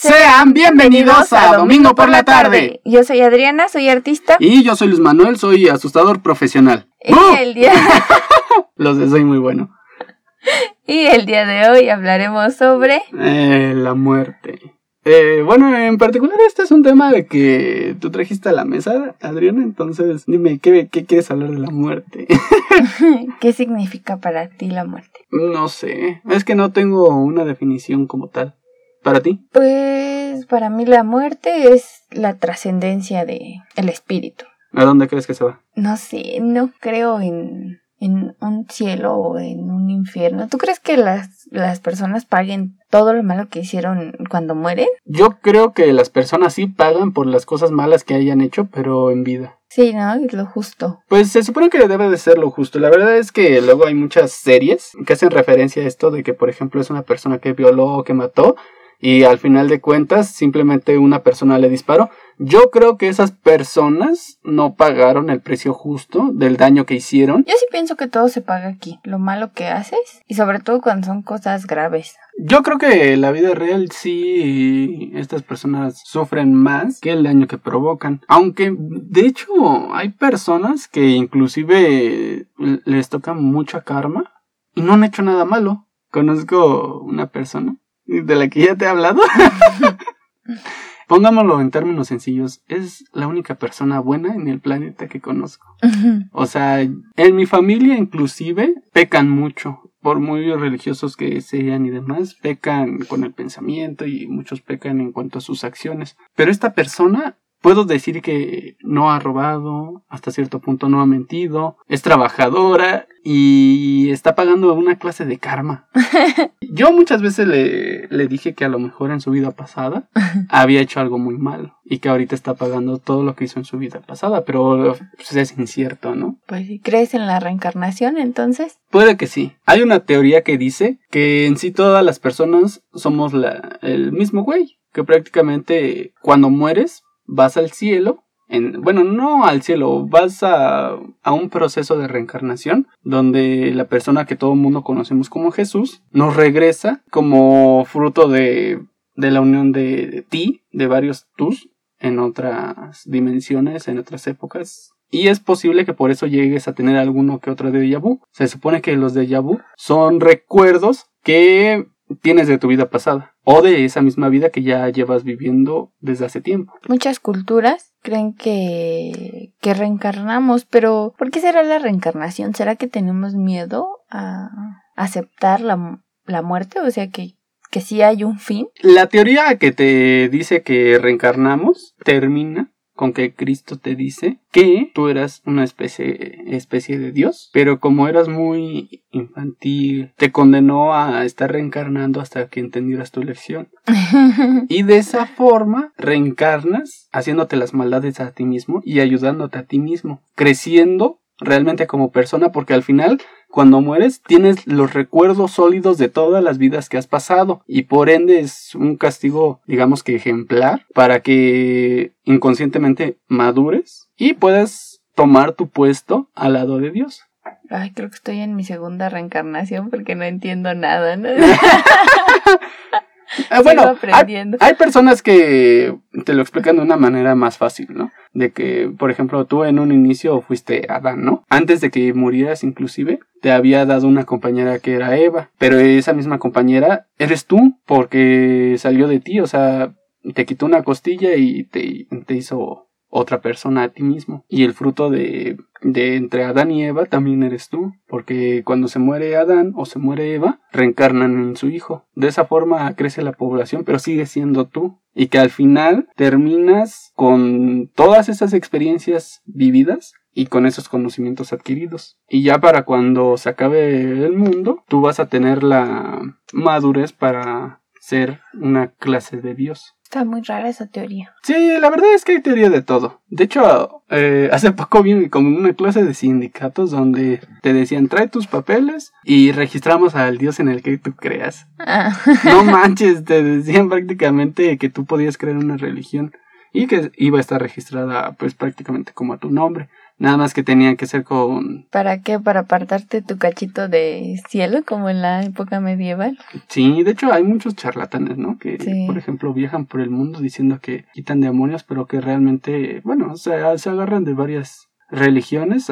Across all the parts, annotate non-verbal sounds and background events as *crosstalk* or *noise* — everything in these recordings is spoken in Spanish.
Sean bienvenidos a Domingo por la tarde. Yo soy Adriana, soy artista. Y yo soy Luis Manuel, soy asustador profesional. Y el día Los de *laughs* soy muy bueno. *laughs* y el día de hoy hablaremos sobre Eh, la muerte. Eh, bueno, en particular este es un tema de que tú trajiste a la mesa, Adriana, entonces dime, ¿qué, qué quieres hablar de la muerte? *laughs* qué significa para ti la muerte. no sé, es que no tengo una definición como tal. ¿Para ti? Pues para mí la muerte es la trascendencia de el espíritu. ¿A dónde crees que se va? No sé, no creo en, en un cielo o en un infierno. ¿Tú crees que las, las personas paguen todo lo malo que hicieron cuando mueren? Yo creo que las personas sí pagan por las cosas malas que hayan hecho, pero en vida. Sí, ¿no? Es lo justo. Pues se supone que debe de ser lo justo. La verdad es que luego hay muchas series que hacen referencia a esto de que, por ejemplo, es una persona que violó o que mató y al final de cuentas simplemente una persona le disparó. Yo creo que esas personas no pagaron el precio justo del daño que hicieron. Yo sí pienso que todo se paga aquí, lo malo que haces y sobre todo cuando son cosas graves. Yo creo que en la vida real sí estas personas sufren más que el daño que provocan. Aunque de hecho hay personas que inclusive les toca mucha karma y no han hecho nada malo. Conozco una persona de la que ya te he hablado. *laughs* Pongámoslo en términos sencillos, es la única persona buena en el planeta que conozco. O sea, en mi familia inclusive pecan mucho, por muy religiosos que sean y demás, pecan con el pensamiento y muchos pecan en cuanto a sus acciones. Pero esta persona Puedo decir que no ha robado, hasta cierto punto no ha mentido, es trabajadora y está pagando una clase de karma. *laughs* Yo muchas veces le, le, dije que a lo mejor en su vida pasada *laughs* había hecho algo muy malo y que ahorita está pagando todo lo que hizo en su vida pasada, pero pues, es incierto, ¿no? Pues ¿crees en la reencarnación entonces? Puede que sí. Hay una teoría que dice que en sí todas las personas somos la, el mismo güey, que prácticamente cuando mueres vas al cielo, en, bueno, no al cielo, vas a, a, un proceso de reencarnación donde la persona que todo el mundo conocemos como Jesús nos regresa como fruto de, de la unión de, de ti, de varios tus, en otras dimensiones, en otras épocas. Y es posible que por eso llegues a tener alguno que otro déjà vu. Se supone que los déjà vu son recuerdos que tienes de tu vida pasada o de esa misma vida que ya llevas viviendo desde hace tiempo. Muchas culturas creen que, que reencarnamos, pero ¿por qué será la reencarnación? ¿Será que tenemos miedo a aceptar la, la muerte? O sea, que, que sí hay un fin. La teoría que te dice que reencarnamos termina con que Cristo te dice que tú eras una especie, especie de Dios, pero como eras muy infantil, te condenó a estar reencarnando hasta que entendieras tu lección. *laughs* y de esa forma reencarnas haciéndote las maldades a ti mismo y ayudándote a ti mismo, creciendo realmente como persona porque al final cuando mueres tienes los recuerdos sólidos de todas las vidas que has pasado y por ende es un castigo digamos que ejemplar para que inconscientemente madures y puedas tomar tu puesto al lado de Dios. Ay, creo que estoy en mi segunda reencarnación porque no entiendo nada, ¿no? *laughs* Eh, bueno, hay, hay, personas que te lo explican de una manera más fácil, ¿no? De que, por ejemplo, tú en un inicio fuiste Adán, ¿no? Antes de que murieras inclusive, te había dado una compañera que era Eva, pero esa misma compañera eres tú porque salió de ti, o sea, te quitó una costilla y te, te hizo otra persona a ti mismo. Y el fruto de, de entre Adán y Eva también eres tú, porque cuando se muere Adán o se muere Eva, reencarnan en su hijo. De esa forma crece la población, pero sigue siendo tú. Y que al final terminas con todas esas experiencias vividas y con esos conocimientos adquiridos. Y ya para cuando se acabe el mundo, tú vas a tener la madurez para ser una clase de Dios. Está muy rara esa teoría. Sí, la verdad es que hay teoría de todo. De hecho, eh, hace poco vi como una clase de sindicatos donde te decían trae tus papeles y registramos al Dios en el que tú creas. Ah. No *laughs* manches, te decían prácticamente que tú podías crear una religión y que iba a estar registrada pues prácticamente como a tu nombre. Nada más que tenían que ser con... ¿Para qué? ¿Para apartarte tu cachito de cielo como en la época medieval? Sí, de hecho hay muchos charlatanes, ¿no? Que, por ejemplo, viajan por el mundo diciendo que quitan demonios, pero que realmente, bueno, o sea, se agarran de varias religiones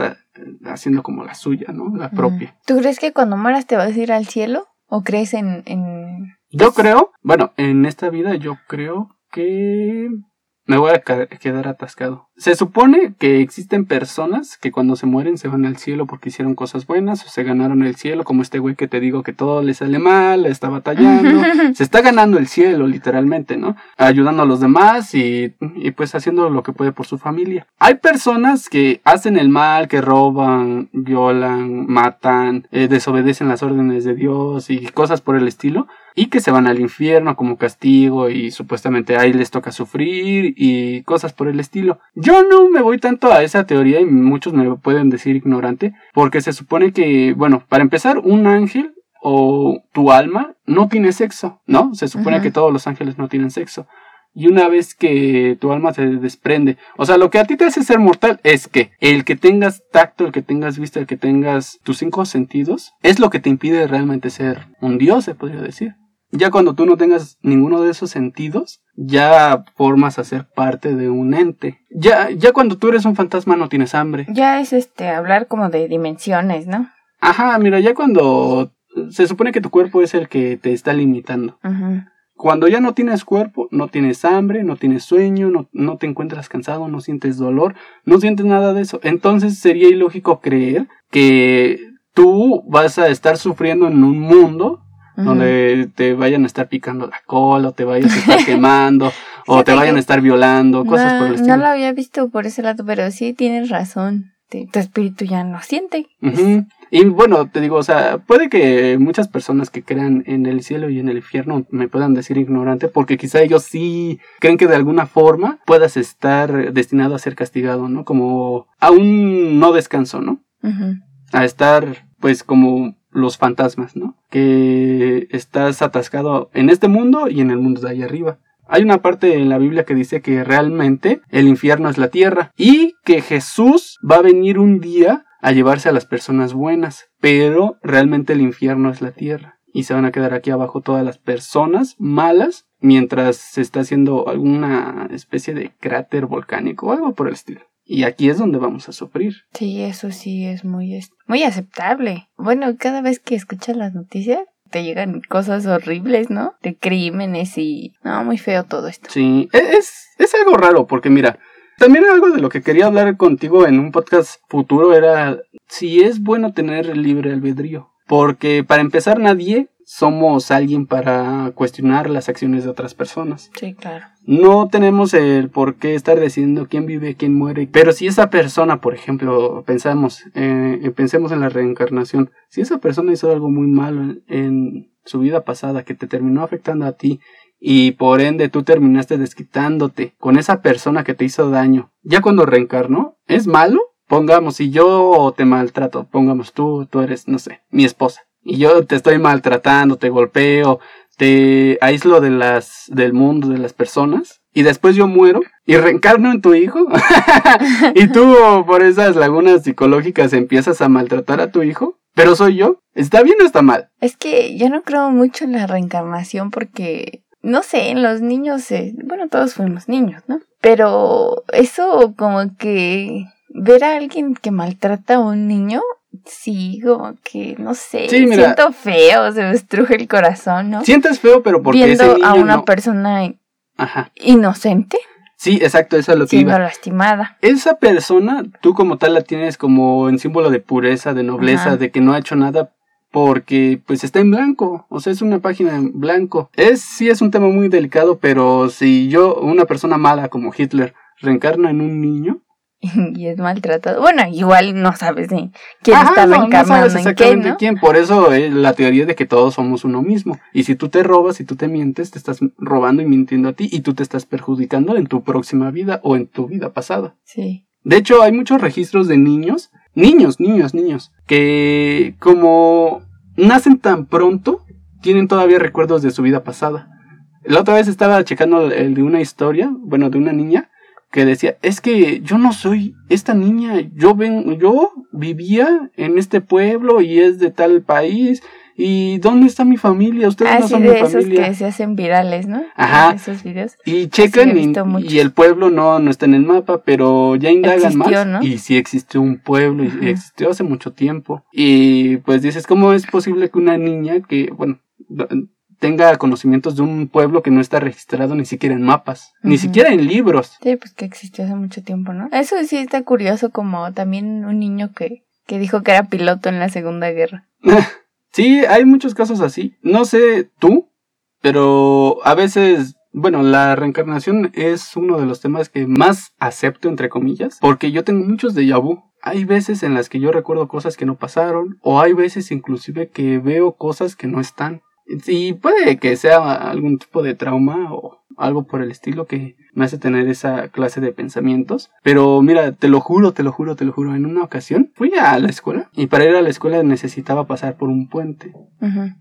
haciendo como la suya, ¿no? La propia. ¿Tú crees que cuando mueras te vas a ir al cielo? ¿O crees en...? en... Yo creo, bueno, en esta vida yo creo que me voy a quedar atascado. Se supone que existen personas que cuando se mueren se van al cielo porque hicieron cosas buenas o se ganaron el cielo, como este güey que te digo que todo le sale mal, está batallando, se está ganando el cielo literalmente, ¿no? Ayudando a los demás y, y, pues haciendo lo que puede por su familia. Hay personas que hacen el mal, que roban, violan, matan, eh, desobedecen las órdenes de Dios y cosas por el estilo y que se van al infierno como castigo y supuestamente ahí les toca sufrir y cosas por el estilo. Yo no me voy tanto a esa teoría y muchos me pueden decir ignorante porque se supone que, bueno, para empezar, un ángel o tu alma no tiene sexo, ¿no? Se supone que todos los ángeles no tienen sexo. Y una vez que tu alma se desprende, o sea, lo que a ti te hace ser mortal es que el que tengas tacto, el que tengas vista, el que tengas tus cinco sentidos, es lo que te impide realmente ser un dios, se podría decir. Ya cuando tú no tengas ninguno de esos sentidos, ya formas a ser parte de un ente. Ya, ya cuando tú eres un fantasma no tienes hambre. Ya es este hablar como de dimensiones, ¿no? Ajá, mira, ya cuando se supone que tu cuerpo es el que te está limitando. Cuando ya no tienes cuerpo, no tienes hambre, no tienes sueño, no, no te encuentras cansado, no sientes dolor, no sientes nada de eso. Entonces sería ilógico creer que tú vas a estar sufriendo en un mundo donde te vayan a estar picando la cola, o te vayas a estar *laughs* quemando, o te vayan a estar violando, cosas por el estilo. No lo había visto por ese lado, pero sí tienes razón. Tu espíritu ya no siente. Y bueno, te digo, o sea, puede que muchas personas que crean en el cielo y en el infierno me puedan decir ignorante, porque quizá ellos sí creen que de alguna forma puedas estar destinado a ser castigado, ¿no? Como a un no descanso, ¿no? A estar, pues, como los fantasmas, ¿no? Que estás atascado en este mundo y en el mundo de ahí arriba. Hay una parte en la Biblia que dice que realmente el infierno es la tierra y que Jesús va a venir un día a llevarse a las personas buenas, pero realmente el infierno es la tierra y se van a quedar aquí abajo todas las personas malas mientras se está haciendo alguna especie de cráter volcánico o algo por el estilo. Y aquí es donde vamos a sufrir. Sí, eso sí es muy, muy aceptable. Bueno, cada vez que escuchas las noticias, te llegan cosas horribles, ¿no? De crímenes y... No, muy feo todo esto. Sí, e-, es, es algo raro porque mira, también algo de lo que quería hablar contigo en un podcast futuro era si es bueno tener libre albedrío. Porque para empezar nadie somos alguien para cuestionar las acciones de otras personas. Sí, claro. No tenemos el por qué estar decidiendo quién vive, quién muere. Pero si esa persona, por ejemplo, pensamos, eh, pensemos en la reencarnación, si esa persona hizo algo muy malo en, su vida pasada que te terminó afectando a ti y por ende tú terminaste desquitándote con esa persona que te hizo daño, ya cuando reencarnó, ¿es malo? Pongamos, si yo te maltrato, pongamos tú, tú eres, no sé, mi esposa y yo te estoy maltratando, te golpeo, te aíslo de las, del mundo, de las personas, y después yo muero y reencarno en tu hijo, *laughs* y tú por esas lagunas psicológicas empiezas a maltratar a tu hijo, pero soy yo, ¿está bien o está mal? Es que yo no creo mucho en la reencarnación porque, no sé, en los niños, bueno, todos fuimos niños, ¿no? Pero eso como que ver a alguien que maltrata a un niño Sí, como que, no sé, siento feo, se me estruje el corazón, ¿no? Sientes feo, pero porque Viendo a una persona inocente. Sí, exacto, eso es lo que siendo lastimada. Esa persona, tú como tal la tienes como en símbolo de pureza, de nobleza, de que no ha hecho nada porque pues está en blanco, o sea, es una página en blanco. Es sí es un tema muy delicado, pero si yo una persona mala como Hitler reencarna en un niño, *laughs* y es maltratado. Bueno, igual no sabes quién está no, exactamente quién. Por eso es la teoría de que todos somos uno mismo. Y si tú te robas, si tú te mientes, te estás robando y mintiendo a ti y tú te estás perjudicando en tu próxima vida o en tu vida pasada. Sí. De hecho, hay muchos registros de niños, niños, niños, niños, que como nacen tan pronto, tienen todavía recuerdos de su vida pasada. La otra vez estaba checando el de una historia, bueno, de una niña, que decía, es que yo no soy esta niña, yo ven, yo vivía en este pueblo y es de tal país ¿Y dónde está mi familia? Ustedes ah, no sí, son de mi esos familia. que se hacen virales, ¿no? Ajá. Esos videos. Y checan Sí, y, y el pueblo no, no está en el mapa, pero ya indagan Existió, más. ¿no? Y sí existió un pueblo y Ajá. existió hace mucho tiempo. Y pues dices, ¿cómo es posible que una niña que, bueno, tenga conocimientos de un pueblo que no está registrado ni siquiera en mapas, ni siquiera en libros? Sí, pues que existió hace mucho tiempo, ¿no? Eso sí está curioso, como también un niño que, que dijo que era piloto en la Segunda Guerra. *laughs* Sí, hay muchos casos así. No sé tú, pero a veces, bueno, la reencarnación es uno de los temas que más acepto, entre comillas, porque yo tengo muchos de vu. Hay veces en las que yo recuerdo cosas que no pasaron, o hay veces inclusive que veo cosas que no están. Y puede que sea algún tipo de trauma o algo por el estilo que me hace tener esa clase de pensamientos. Pero mira, te lo juro, te lo juro, te lo juro. En una ocasión fui a la escuela y para ir a la escuela necesitaba pasar por un puente.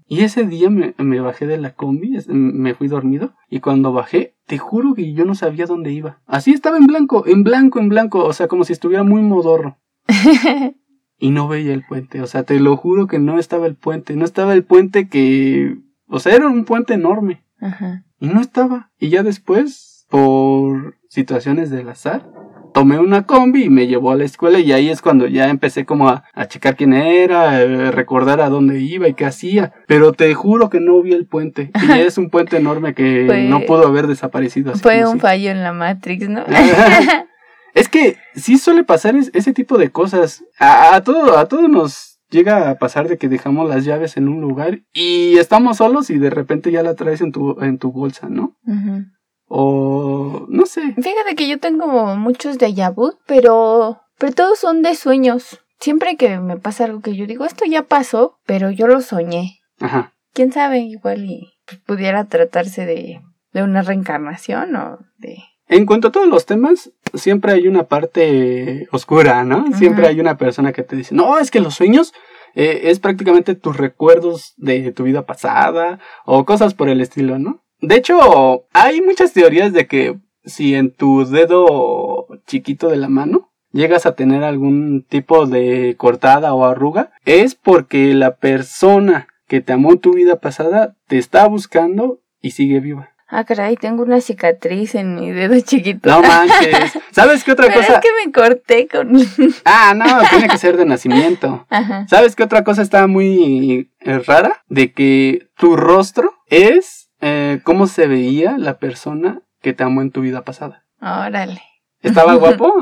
Y ese día me, me bajé de la combi, me fui dormido y cuando bajé, te juro que yo no sabía dónde iba. Así estaba en blanco, en blanco, en blanco, o sea, como si estuviera muy modorro. *laughs* Y no veía el puente, o sea, te lo juro que no estaba el puente, no estaba el puente que... O sea, era un puente enorme. Ajá. Y no estaba. Y ya después, por situaciones del azar, tomé una combi y me llevó a la escuela y ahí es cuando ya empecé como a, a checar quién era, eh, recordar a dónde iba y qué hacía. Pero te juro que no vi el puente. Y *laughs* es un puente enorme que Fue- no pudo haber desaparecido. así Fue un fallo en la Matrix, ¿no? *laughs* *laughs* Es que sí suele pasar es- ese tipo de cosas. A, a todo, a todos nos llega a pasar de que dejamos las llaves en un lugar y estamos solos y de repente ya la traes en tu, en tu bolsa, ¿no? Ujú. O no sé. Fíjate que yo tengo muchos de vu, pero, pero todos son de sueños. Siempre que me pasa algo que yo digo, esto ya pasó, pero yo lo soñé. Ajá. Quién sabe, igual y pues, pudiera tratarse de, de una reencarnación o de... En cuanto a todos los temas, siempre hay una parte oscura, ¿no? Siempre hay una persona que te dice, no, es que los sueños eh, es prácticamente tus recuerdos de tu vida pasada o cosas por el estilo, ¿no? De hecho, hay muchas teorías de que si en tu dedo chiquito de la mano llegas a tener algún tipo de cortada o arruga, es porque la persona que te amó en tu vida pasada te está buscando y sigue viva. Ah, caray, tengo una cicatriz en mi dedo chiquito. No manches. *laughs* ¿Sabes qué otra Pero cosa? es que me corté con... *laughs* Ah, no, tiene que ser de nacimiento. Ajá. ¿Sabes qué otra cosa está muy eh, rara? De que tu rostro es eh, cómo se veía la persona que te amó en tu vida pasada. Órale. ¿Estaba guapo?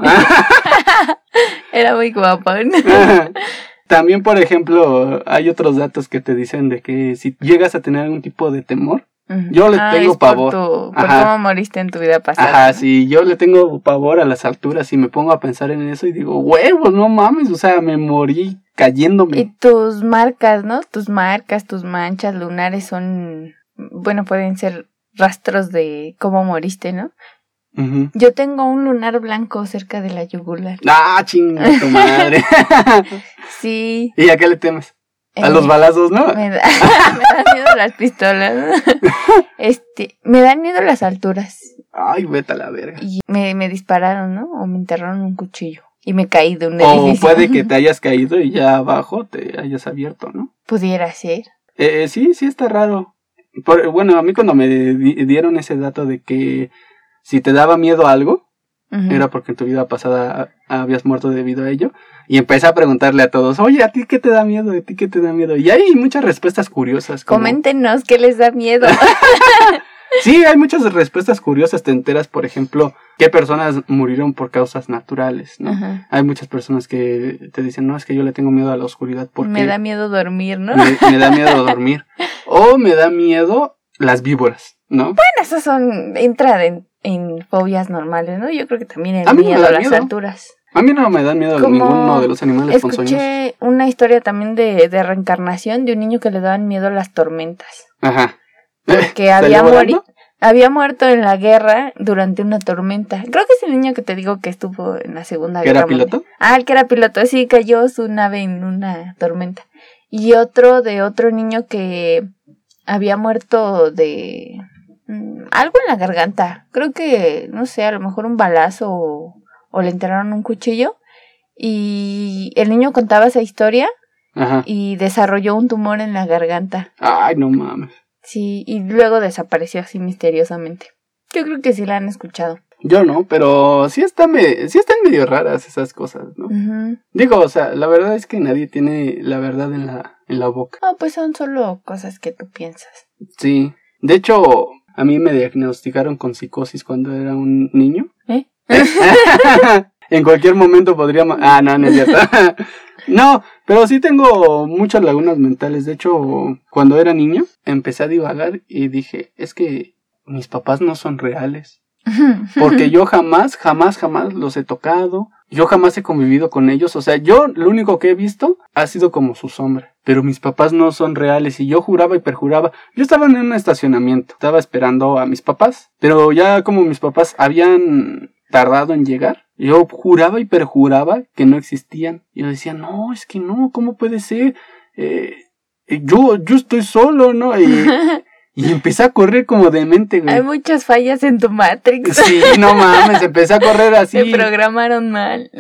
*laughs* Era muy guapo. ¿no? También, por ejemplo, hay otros datos que te dicen de que si llegas a tener algún tipo de temor. Yo le Ah, tengo es por pavor. tu- por cómo moriste en tu vida pasada. Ajá, ¿no? si yo le tengo pavor a las alturas y me pongo a pensar en eso y digo, huevos, no mames, o sea, me morí cayéndome. Y tus marcas, ¿no? Tus marcas, tus manchas lunares son, bueno, pueden ser rastros de cómo moriste, ¿no? Ujú. Yo tengo un lunar blanco cerca de la yugular. Ah, chinga tu madre. *laughs* Sí. ¿Y a qué le temes? A eh, los balazos, ¿no? Me, da- *laughs* me dan miedo las pistolas. *laughs* Este, me dan miedo las alturas. Ay, vete a la verga. Y me, me dispararon, ¿no? O me enterraron un cuchillo. Y me caí de un O edificio. puede que *laughs* te hayas caído y ya abajo te hayas abierto, ¿no? Pudiera ser. Eh, sí, sí está raro. Por- bueno, a mí cuando me di- dieron ese dato de que si te daba miedo algo, era porque en tu vida pasada habías muerto debido a ello. Y empecé a preguntarle a todos, oye, ¿a ti qué te da miedo? ¿A ti qué te da miedo? Y hay muchas respuestas curiosas. como- Coméntenos qué les da miedo. *laughs* Sí, hay muchas respuestas curiosas. Te enteras, por ejemplo, qué personas murieron por causas naturales, ¿no? Ajá. Hay muchas personas que te dicen, no, es que yo le tengo miedo a la oscuridad porque Me da miedo dormir, ¿no? me, me da miedo *laughs* dormir. O me da miedo las víboras, ¿no? Bueno, esos son, entra en, en fobias normales, ¿no? Yo creo que también el A miedo a las miedo. alturas. A mí no me dan miedo Como ninguno de los animales con sueños. Escuché una historia también de, de reencarnación de un niño que le daban miedo a las tormentas. Ajá. Porque *laughs* ¿Salió había, mori- había muerto en la guerra durante una tormenta. Creo que es el niño que te digo que estuvo en la Segunda ¿Que Guerra era Mundial. piloto? Ah, el que era piloto, sí, cayó su nave en una tormenta. Y otro de otro niño que había muerto de Mm, algo en la garganta. Creo que, no sé, a lo mejor un balazo o, o le enterraron un cuchillo. Y el niño contaba esa historia Ajá. y desarrolló un tumor en la garganta. Ay, no mames. Sí, y luego desapareció así misteriosamente. Yo creo que sí la han escuchado. Yo no, pero sí, está me... sí están medio raras esas cosas, ¿no? Ujú. Digo, o sea, la verdad es que nadie tiene la verdad en la, en la boca. No, pues son solo cosas que tú piensas. Sí. De hecho, a mí me diagnosticaron con psicosis cuando era un niño. ¿Eh? *laughs* en cualquier momento podría... ma- Ah, no, no es cierto. *laughs* no, pero sí tengo muchas lagunas mentales. De hecho, cuando era niño, empecé a divagar y dije, es que mis papás no son reales. *laughs* Porque yo jamás, jamás, jamás los he tocado. Yo jamás he convivido con ellos. O sea, yo lo único que he visto ha sido como su sombra. Pero mis papás no son reales. Y yo juraba y perjuraba. Yo estaba en un estacionamiento. Estaba esperando a mis papás. Pero ya como mis papás habían tardado en llegar. Yo juraba y perjuraba que no existían. Y yo decía, no, es que no, ¿cómo puede ser? Eh, yo, yo estoy solo, ¿no? Y, *laughs* y empecé a correr como demente, güey. Hay muchas fallas en tu Matrix. Sí, no mames, empecé a correr así. *laughs* Se programaron mal. *laughs*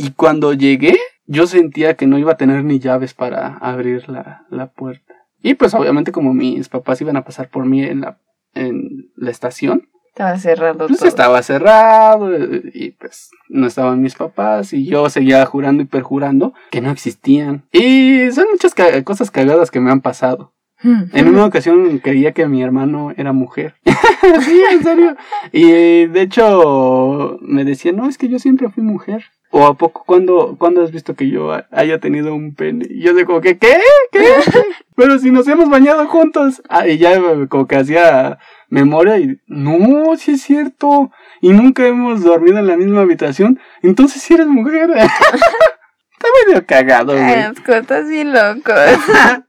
Y cuando llegué, yo sentía que no iba a tener ni llaves para abrir la, la puerta. Y pues obviamente como mis papás iban a pasar por mí en la, en la estación, Estaba cerrado pues todo. estaba cerrado y pues no estaban mis papás y yo seguía jurando y perjurando que no existían. Y son muchas ca- cosas cagadas que me han pasado. En una ocasión creía que mi hermano era mujer. *laughs* sí, en serio. Y de hecho me decía, no, es que yo siempre fui mujer. O a poco, cuando cuando has visto que yo ha- haya tenido un pene? Y yo de como que, ¿qué? ¿Qué? Pero si nos hemos bañado juntos. Ah, y ya como que hacía memoria y, no, sí es cierto. Y nunca hemos dormido en la misma habitación. Entonces sí eres mujer. *laughs* Está medio cagado, güey. Cortas bien locos. *laughs*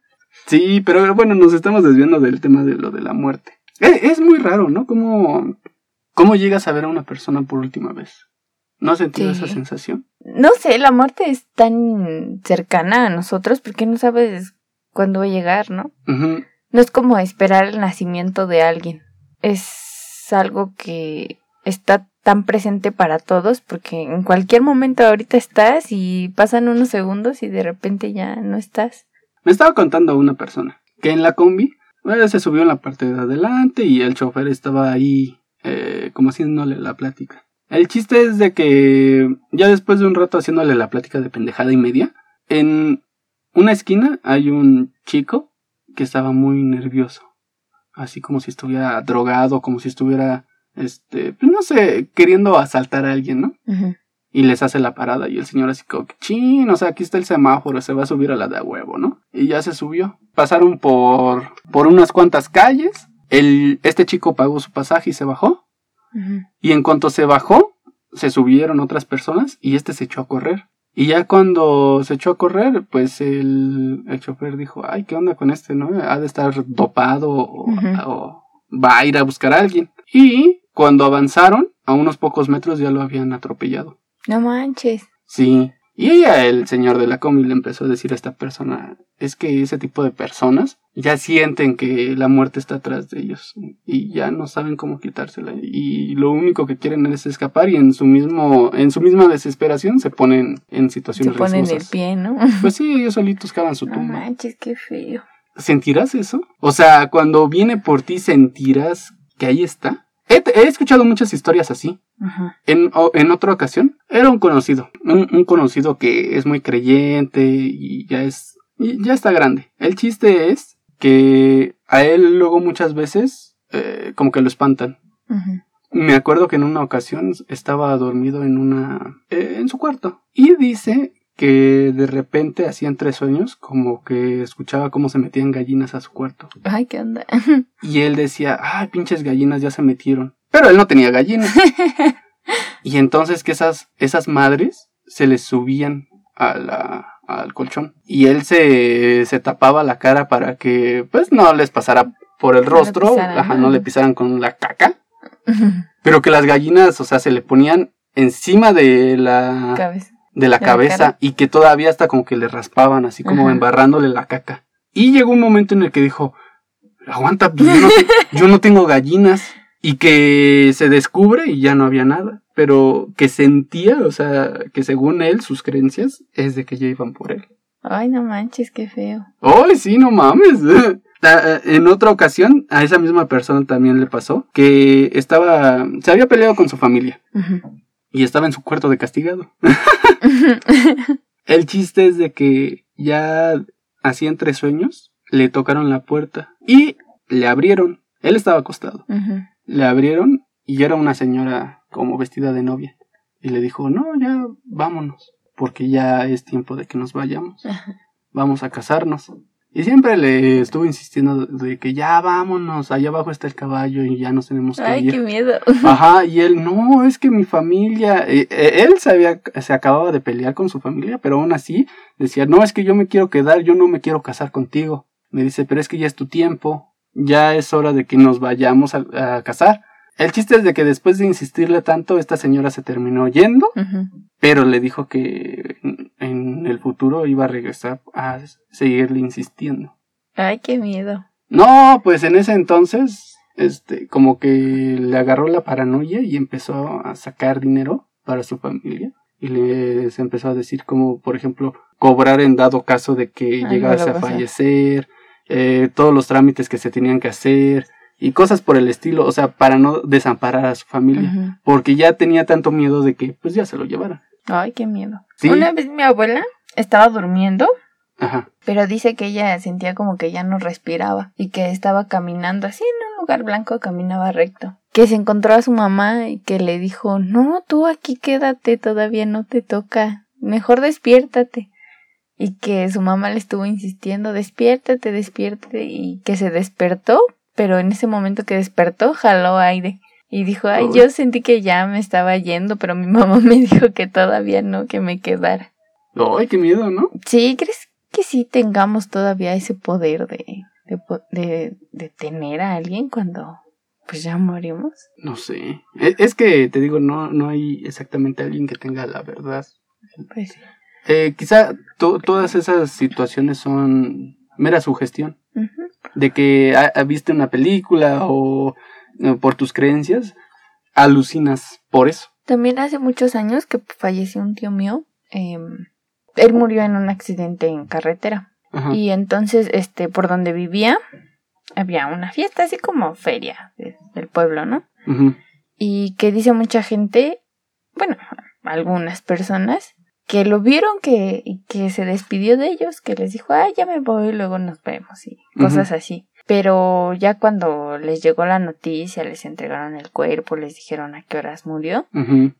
Sí, pero bueno, nos estamos desviando del tema de lo de la muerte. Eh, Es, muy raro, ¿no? ¿Cómo, ¿Cómo llegas a ver a una persona por última vez? ¿No has sentido Sí. esa sensación? No sé, la muerte es tan cercana a nosotros porque no sabes cuándo va a llegar, ¿no? No es como esperar el nacimiento de alguien. Es algo que está tan presente para todos porque en cualquier momento ahorita estás y pasan unos segundos y de repente ya no estás. Me estaba contando una persona que en la combi bueno, se subió en la parte de adelante y el chofer estaba ahí eh, como haciéndole la plática. El chiste es de que ya después de un rato haciéndole la plática de pendejada y media, en una esquina hay un chico que estaba muy nervioso. Así como si estuviera drogado, como si estuviera, este, pues no sé, queriendo asaltar a alguien, ¿no? Y les hace la parada y el señor así como que chin, o sea, aquí está el semáforo, se va a subir a la de a huevo, ¿no? Y ya se subió. Pasaron por por unas cuantas calles. El este chico pagó su pasaje y se bajó y en cuanto se bajó, se subieron otras personas y este se echó a correr. Y ya cuando se echó a correr, pues el, el chofer dijo, ay, ¿qué onda con este, no? Ha de estar dopado o, o va a ir a buscar a alguien. Y cuando avanzaron, a unos pocos metros ya lo habían atropellado. No manches. Sí. Y ella, el señor de la comi, le empezó a decir a esta persona, es que ese tipo de personas ya sienten que la muerte está atrás de ellos y ya no saben cómo quitársela y lo único que quieren es escapar y en su mismo en su misma desesperación se ponen en Se situaciones ponen el pie, ¿no? Pues sí, ellos solitos cavan su No tumba. manches, qué feo. ¿Sentirás eso? O sea, cuando viene por ti sentirás que ahí está. He, he escuchado muchas historias así. Ajá. En, en otra ocasión, era un conocido, un, un conocido que es muy creyente y ya es, y ya está grande. El chiste es que a él luego muchas veces eh, como que lo espantan. Me acuerdo que en una ocasión estaba dormido en una, eh, en su cuarto y dice que de repente hacía entre sueños como que escuchaba cómo se metían gallinas a su cuarto. Ay, ¿qué onda? *laughs* Y él decía, ay, pinches gallinas ya se metieron. Pero él no tenía gallinas. *laughs* y entonces que esas, esas madres se les subían a la, al colchón. Y él se, se tapaba la cara para que pues no les pasara por el rostro, ajá, ¿no? no le pisaran con la caca. *laughs* Pero que las gallinas, o sea, se le ponían encima de la, Cabeza. De la de cabeza y que todavía hasta como que le raspaban, así como Ajá. embarrándole la caca. Y llegó un momento en el que dijo, aguanta, pues, yo, no *laughs* yo no tengo gallinas. Y que se descubre y ya no había nada. Pero que sentía, o sea, que según él, sus creencias, es de que ya iban por él. Ay, no manches, qué feo. Ay, sí, no mames. *laughs* Ah, en otra ocasión, a esa misma persona también le pasó que estaba, se había peleado con su familia y estaba en su cuarto de castigado. *laughs* El chiste es de que ya así entre sueños le tocaron la puerta y le abrieron. Él estaba acostado. Le abrieron y era una señora como vestida de novia. Y le dijo, no, ya vámonos, porque ya es tiempo de que nos vayamos. Vamos a casarnos. Y siempre le estuvo insistiendo de que ya vámonos, allá abajo está el caballo y ya nos tenemos que ir. Ay, qué miedo. Ajá, y él, no, es que mi familia, eh, eh, él se, había, se acababa de pelear con su familia, pero aún así decía, no, es que yo me quiero quedar, yo no me quiero casar contigo. Me dice, pero es que ya es tu tiempo, ya es hora de que nos vayamos a casar. El chiste es de que después de insistirle tanto, esta señora se terminó yendo, pero le dijo que futuro iba a regresar a seguirle insistiendo. Ay, qué miedo. No, pues en ese entonces, este, como que le agarró la paranoia y empezó a sacar dinero para su familia. Y les empezó a decir como, por ejemplo, cobrar en dado caso de que llegase a fallecer, eh, todos los trámites que se tenían que hacer, y cosas por el estilo, o sea, para no desamparar a su familia, porque ya tenía tanto miedo de que pues ya se lo llevara. Ay, qué miedo. Una vez mi abuela estaba durmiendo, Ajá. pero dice que ella sentía como que ya no respiraba y que estaba caminando así en un lugar blanco, caminaba recto. Que se encontró a su mamá y que le dijo, no, tú aquí quédate, todavía no te toca, mejor despiértate. Y que su mamá le estuvo insistiendo, despiértate, despiértate, y que se despertó, pero en ese momento que despertó, jaló aire. Y dijo, ay, yo sentí que ya me estaba yendo, pero mi mamá *laughs* me dijo que todavía no, que me quedara. Ay, qué miedo, ¿no? Sí, ¿crees que sí tengamos todavía ese poder de, de, de, tener a alguien cuando pues ya morimos? No sé. E, es, que, te digo, no, no hay exactamente alguien que tenga la verdad. Pues eh, quizá todas esas situaciones son mera sugestión de que viste una película o eh, por tus creencias, alucinas por eso. También hace muchos años que falleció un tío mío. Em, él murió en un accidente en carretera. Y entonces, este, por donde vivía, había una fiesta así como feria del pueblo, ¿no? Y que dice mucha gente, bueno, algunas personas, que lo vieron que, que se despidió de ellos, que les dijo, ay, ya me voy, luego nos vemos y cosas así. Pero ya cuando les llegó la noticia, les entregaron el cuerpo, les dijeron a qué horas murió,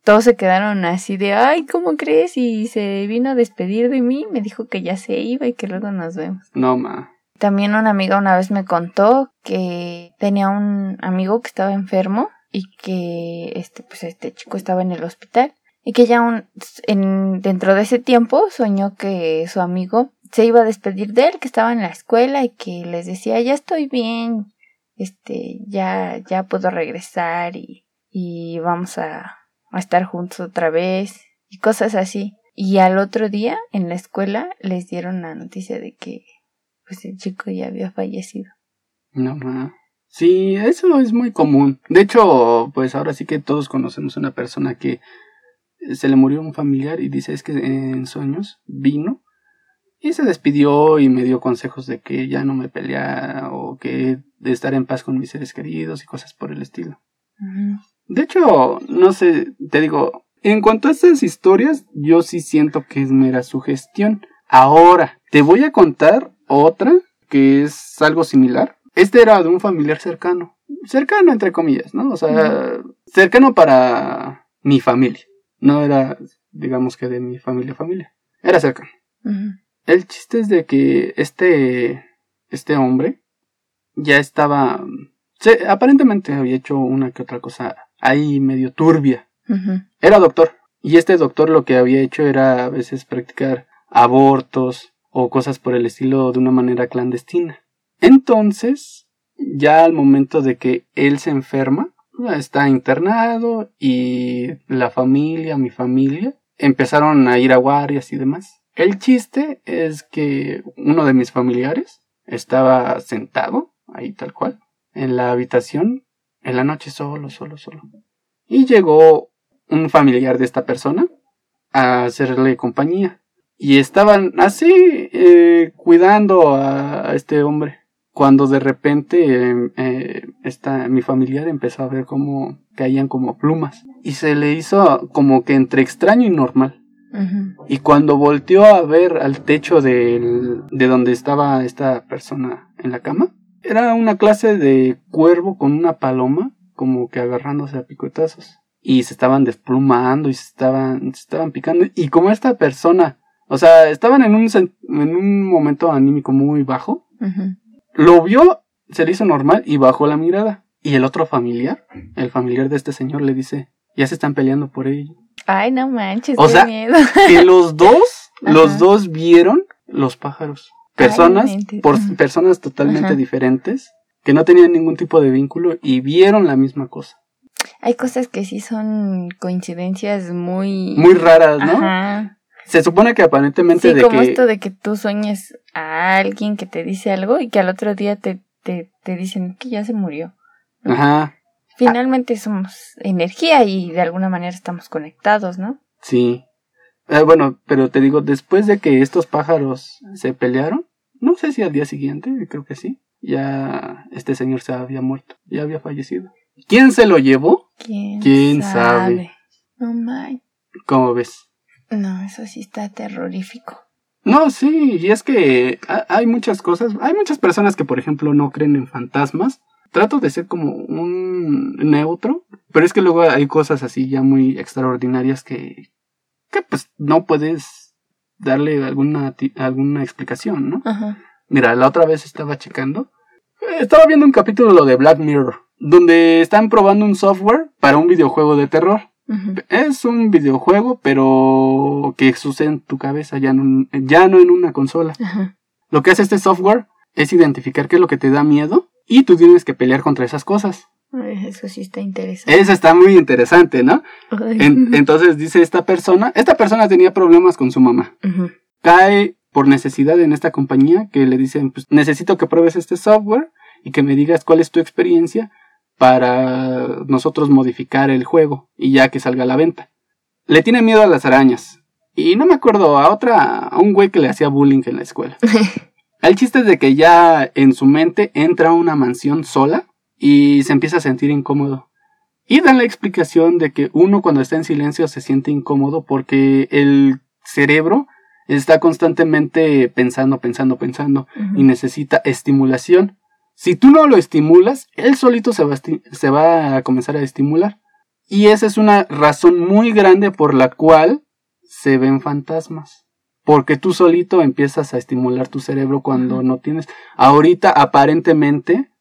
todos se quedaron así de, ay, ¿cómo crees? Y se vino a despedir de mí, me dijo que ya se iba y que luego nos vemos. No, ma. También una amiga una vez me contó que tenía un amigo que estaba enfermo y que este, pues este chico estaba en el hospital y que ya un, en, dentro de ese tiempo soñó que su amigo se iba a despedir de él, que estaba en la escuela y que les decía, ya estoy bien, este, ya, ya puedo regresar y, y vamos a, a estar juntos otra vez y cosas así. Y al otro día en la escuela les dieron la noticia de que pues el chico ya había fallecido. No, no. Sí, eso es muy común. De hecho, pues ahora sí que todos conocemos una persona que se le murió un familiar y dice es que en sueños vino y se despidió y me dio consejos de que ya no me pelea o que de estar en paz con mis seres queridos y cosas por el estilo. De hecho, no sé, te digo, en cuanto a estas historias, yo sí siento que es mera sugestión. Ahora, te voy a contar otra que es algo similar. Este era de un familiar cercano. Cercano, entre comillas, ¿no? O sea, cercano para mi familia. No era, digamos que de mi familia, familia. Era cercano. El chiste es de que este, este hombre ya estaba, se, aparentemente había hecho una que otra cosa ahí medio turbia. Era doctor. Y este doctor lo que había hecho era a veces practicar abortos o cosas por el estilo de una manera clandestina. Entonces, ya al momento de que él se enferma, está internado y la familia, mi familia, empezaron a ir a guardias y demás. El chiste es que uno de mis familiares estaba sentado, ahí tal cual, en la habitación, en la noche solo, solo, solo. Y llegó un familiar de esta persona a hacerle compañía. Y estaban así, eh, cuidando a, este hombre. Cuando de repente eh, esta, mi familiar empezó a ver cómo caían como plumas. Y se le hizo como que entre extraño y normal. Y cuando volteó a ver al techo de donde estaba esta persona en la cama, era una clase de cuervo con una paloma, como que agarrándose a picotazos. Y se estaban desplumando y se estaban, se estaban picando. Y como esta persona, o sea, estaban en un, en un momento anímico muy bajo, lo vio, se le hizo normal y bajó la mirada. Y el otro familiar, el familiar de este señor, le dice, ya se están peleando por ello. Ay, no manches, o sea, que los *laughs* dos, los dos vieron los pájaros. Personas, por personas totalmente diferentes, que no tenían ningún tipo de vínculo y vieron la misma cosa. Hay cosas que sí son coincidencias muy... Muy raras, ¿no? Se supone que aparentemente sí, como esto de que tú sueñes a alguien que te dice algo y que al otro día te, te, te dicen que ya se murió. Ajá. Finalmente somos energía y de alguna manera estamos conectados, ¿no? Sí. Eh, bueno, pero te digo, después de que estos pájaros se pelearon, no sé si al día siguiente, creo que sí, ya este señor se había muerto, ya había fallecido. ¿Quién se lo llevó? ¿Quién, sabe? No my. ¿Cómo ves? No, eso sí está terrorífico. No, sí, y es que hay muchas cosas, hay muchas personas que, por ejemplo, no creen en fantasmas, trato de ser como un neutro, pero es que luego hay cosas así ya muy extraordinarias que, que pues no puedes darle alguna, alguna explicación, ¿no? Mira, la otra vez estaba checando, estaba viendo un capítulo de Black Mirror, donde están probando un software para un videojuego de terror. Es un videojuego, pero que sucede en tu cabeza, ya no, ya no en una consola. Lo que hace este software es identificar qué es lo que te da miedo y tú tienes que pelear contra esas cosas. Eso sí está interesante. Eso está muy interesante, ¿no? *laughs* entonces dice esta persona, esta persona tenía problemas con su mamá. Cae por necesidad en esta compañía que le dicen, pues necesito que pruebes este software y que me digas cuál es tu experiencia para nosotros modificar el juego y ya que salga a la venta. Le tiene miedo a las arañas. Y no me acuerdo a otra, a un güey que le hacía bullying en la escuela. *laughs* El chiste es de que ya en su mente entra a una mansión sola y se empieza a sentir incómodo. Y dan la explicación de que uno cuando está en silencio se siente incómodo porque el cerebro está constantemente pensando, pensando, pensando y necesita estimulación. Si tú no lo estimulas, él solito se va, se va a comenzar a estimular. Y esa es una razón muy grande por la cual se ven fantasmas porque tú solito empiezas a estimular tu cerebro cuando no tienes. Ahorita aparentemente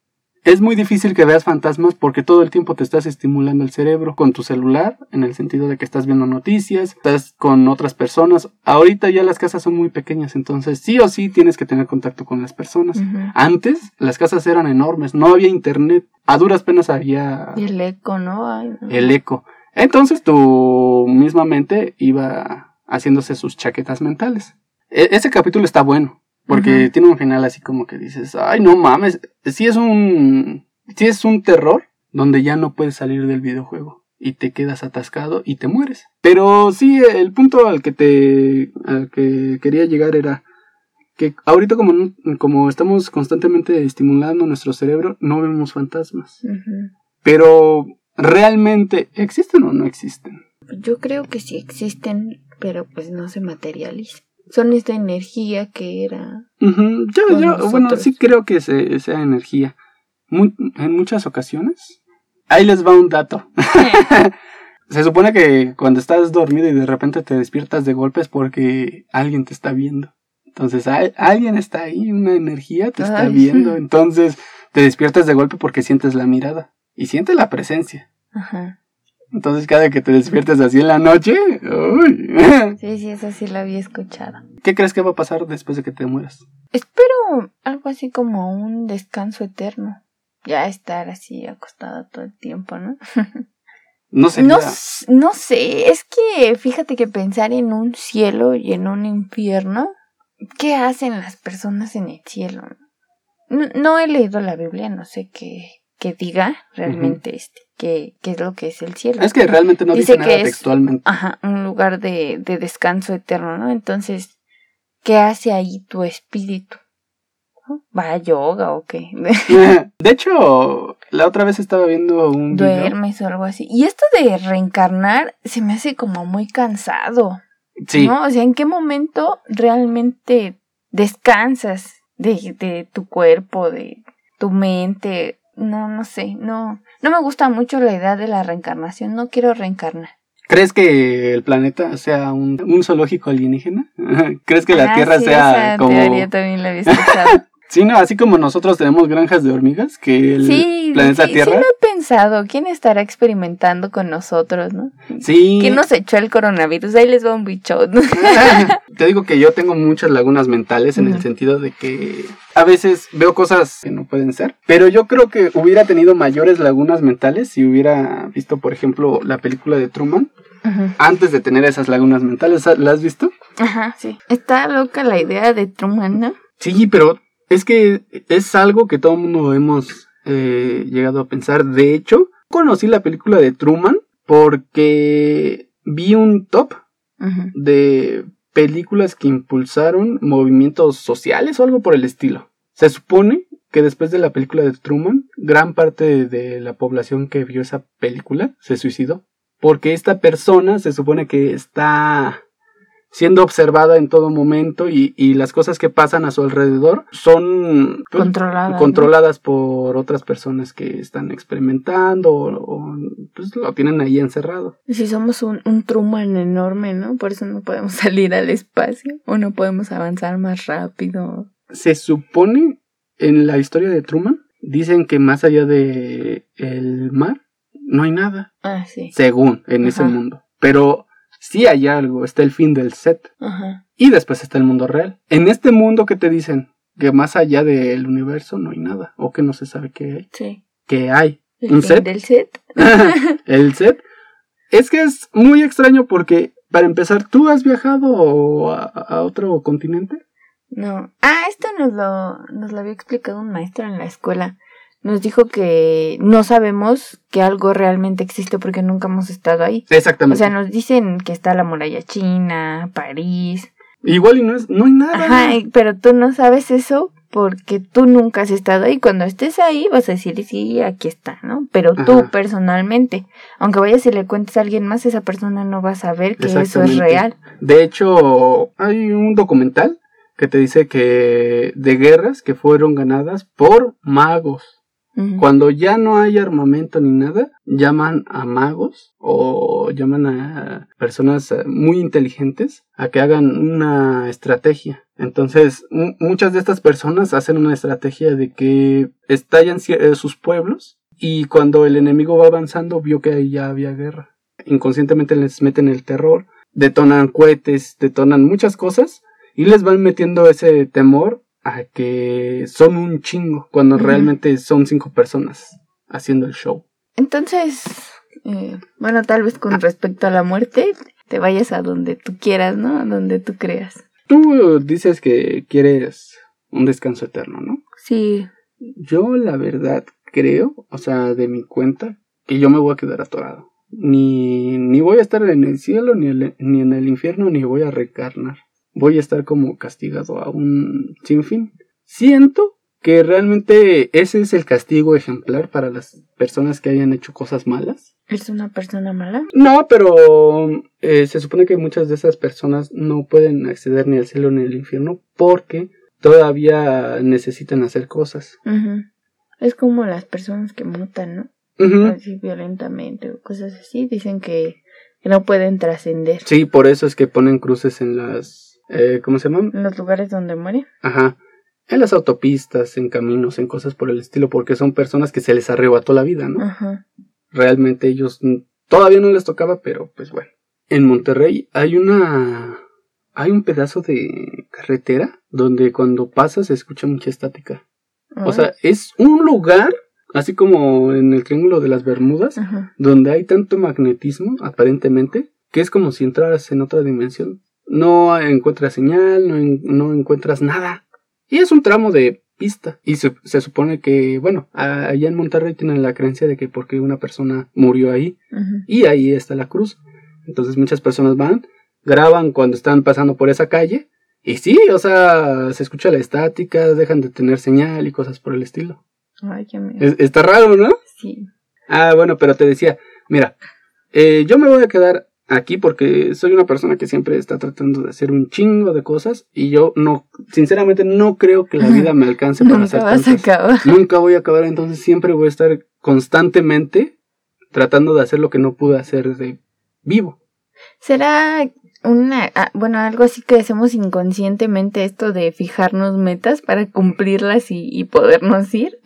es muy difícil que veas fantasmas porque todo el tiempo te estás estimulando el cerebro con tu celular, en el sentido de que estás viendo noticias, estás con otras personas. Ahorita ya las casas son muy pequeñas, entonces sí o sí tienes que tener contacto con las personas. Antes las casas eran enormes, no había internet, a duras penas había... el eco, ¿no? El eco. Entonces tu misma mente iba haciéndose sus chaquetas mentales. E, ese capítulo está bueno, porque tiene un final así como que dices, ay, no mames, si es un, si es un terror donde ya no puedes salir del videojuego y te quedas atascado y te mueres. Pero sí, el punto al que te, al que quería llegar era que ahorita como, como estamos constantemente estimulando nuestro cerebro, no vemos fantasmas. Pero realmente existen o no existen. Yo creo que sí existen, pero pues no se materializa. Son esta energía que era. Yo, yo bueno, sí creo que sea energía. en muchas ocasiones. Ahí les va un dato. *laughs* se supone que cuando estás dormido y de repente te despiertas de golpes porque alguien te está viendo. Entonces, alguien está ahí, una energía te está viendo. *laughs* Entonces, te despiertas de golpe porque sientes la mirada y sientes la presencia. Ajá. Entonces cada que te despiertes así en la noche, uy. Sí, sí, eso sí lo había escuchado. ¿Qué crees que va a pasar después de que te mueras? Espero algo así como un descanso eterno. Ya estar así acostada todo el tiempo, ¿no? No sé. *laughs* No, no sé, es que fíjate que pensar en un cielo y en un infierno, ¿qué hacen las personas en el cielo? No, he leído la Biblia, no sé qué, qué diga realmente este, qué, qué, es lo que es el cielo. Es que realmente no dice, nada textualmente. Ajá, un lugar de, de descanso eterno, ¿no? Entonces, ¿qué hace ahí tu espíritu? ¿Va a yoga o qué? *laughs* *laughs* de hecho, la otra vez estaba viendo un Duermes o algo así. Y esto de reencarnar se me hace como muy cansado. Sí. ¿No? O sea, ¿en qué momento realmente descansas de, de tu cuerpo, de tu mente? No, no sé, no. No me gusta mucho la idea de la reencarnación. No quiero reencarnar. ¿Crees que el planeta sea un, un zoológico alienígena? *laughs* ¿Crees que la Tierra sea como... también la he escuchado. *laughs* Sí, no, así como nosotros tenemos granjas de hormigas, que el planeta Tierra. Sí, lo he pensado. ¿Quién estará experimentando con nosotros, no? Sí. ¿Quién nos echó el coronavirus? Ahí les va un bicho. *laughs* *laughs* Te digo que yo tengo muchas lagunas mentales en el sentido de que a veces veo cosas que no pueden ser, pero yo creo que hubiera tenido mayores lagunas mentales si hubiera visto, por ejemplo, la película de Truman. Antes de tener esas lagunas mentales, ¿la has visto? Ajá, sí. Está loca la idea de Truman, ¿no? Sí, pero es que es algo que todo el mundo hemos eh, llegado a pensar. De hecho, conocí la película de Truman porque vi un top de películas que impulsaron movimientos sociales o algo por el estilo. Se supone que después de la película de Truman, gran parte de la población que vio esa película se suicidó. Porque esta persona se supone que está siendo observada en todo momento y, y, las cosas que pasan a su alrededor son pues, controladas, controladas por otras personas que están experimentando o, pues lo tienen ahí encerrado. Si somos un, un, Truman enorme, ¿no? Por eso no podemos *laughs* salir al espacio o no podemos avanzar más rápido. Se supone en la historia de Truman dicen que más allá de el mar no hay nada. Ah, sí. Según en ese mundo. Pero sí hay algo, está el fin del set. Y después está el mundo real. En este mundo que te dicen que más allá del universo no hay nada, o que no se sabe qué hay. Sí. Que hay. ¿El ¿Un fin set? del set? *laughs* el set. Es que es muy extraño porque, para empezar, ¿tú has viajado a, a otro continente? No. Ah, esto nos lo, nos lo había explicado un maestro en la escuela nos dijo que no sabemos que algo realmente existe porque nunca hemos estado ahí. Exactamente. O sea, nos dicen que está la muralla china, París. Igual y no es, no hay nada. Ajá, pero tú no sabes eso porque tú nunca has estado ahí. Cuando estés ahí vas a decir, sí, aquí está, ¿no? Pero tú personalmente, aunque vayas y le cuentes a alguien más, esa persona no va a saber que eso es real. De hecho, hay un documental que te dice que de guerras que fueron ganadas por magos. Cuando ya no hay armamento ni nada, llaman a magos o llaman a personas eh, muy inteligentes a que hagan una estrategia. Entonces, muchas de estas personas hacen una estrategia de que estallan eh, sus pueblos y cuando el enemigo va avanzando vio que ahí ya había guerra. Inconscientemente les meten el terror, detonan cohetes, detonan muchas cosas y les van metiendo ese temor a que son un chingo cuando realmente son cinco personas haciendo el show. Entonces, eh, bueno, tal vez con respecto a la muerte, te vayas a donde tú quieras, ¿no? A donde tú creas. Tú dices que quieres un descanso eterno, ¿no? Sí. Yo la verdad creo, o sea, de mi cuenta, que yo me voy a quedar atorado. Ni, ni voy a estar en el cielo, ni, ni en el infierno, ni voy a reencarnar voy a estar como castigado a un sinfín. Siento que realmente ese es el castigo ejemplar para las personas que hayan hecho cosas malas. ¿Es una persona mala? No, pero eh, se supone que muchas de esas personas no pueden acceder ni al cielo ni al infierno porque todavía necesitan hacer cosas. Es como las personas que mutan, ¿no? Así violentamente o cosas así. Dicen que no pueden trascender. Sí, por eso es que ponen cruces en las eh, ¿cómo se llaman? En los lugares donde muere. Ajá. En las autopistas, en caminos, en cosas por el estilo, porque son personas que se les arrebató la vida, ¿no? Ajá. Realmente ellos todavía no les tocaba, pero pues bueno. En Monterrey hay una hay un pedazo de carretera donde cuando pasa se escucha mucha estática. O sea, es un lugar, así como en el Triángulo de las Bermudas, donde hay tanto magnetismo, aparentemente, que es como si entraras en otra dimensión no encuentras señal, no, no encuentras nada. Y es un tramo de pista. Y se, se supone que, bueno, allá en Monterrey tienen la creencia de que porque una persona murió ahí y ahí está la cruz. Entonces muchas personas van, graban cuando están pasando por esa calle y sí, o sea, se escucha la estática, dejan de tener señal y cosas por el estilo. Ay, qué está raro, ¿no? Sí. Ah, bueno, pero te decía, mira, eh, yo me voy a quedar aquí porque soy una persona que siempre está tratando de hacer un chingo de cosas y yo no, sinceramente no creo que la vida me alcance *laughs* para hacer vas a acabar. Nunca voy a acabar, entonces siempre voy a estar constantemente tratando de hacer lo que no pude hacer de vivo. ¿Será una, ah, bueno, algo así que hacemos inconscientemente esto de fijarnos metas para cumplirlas y, y podernos ir?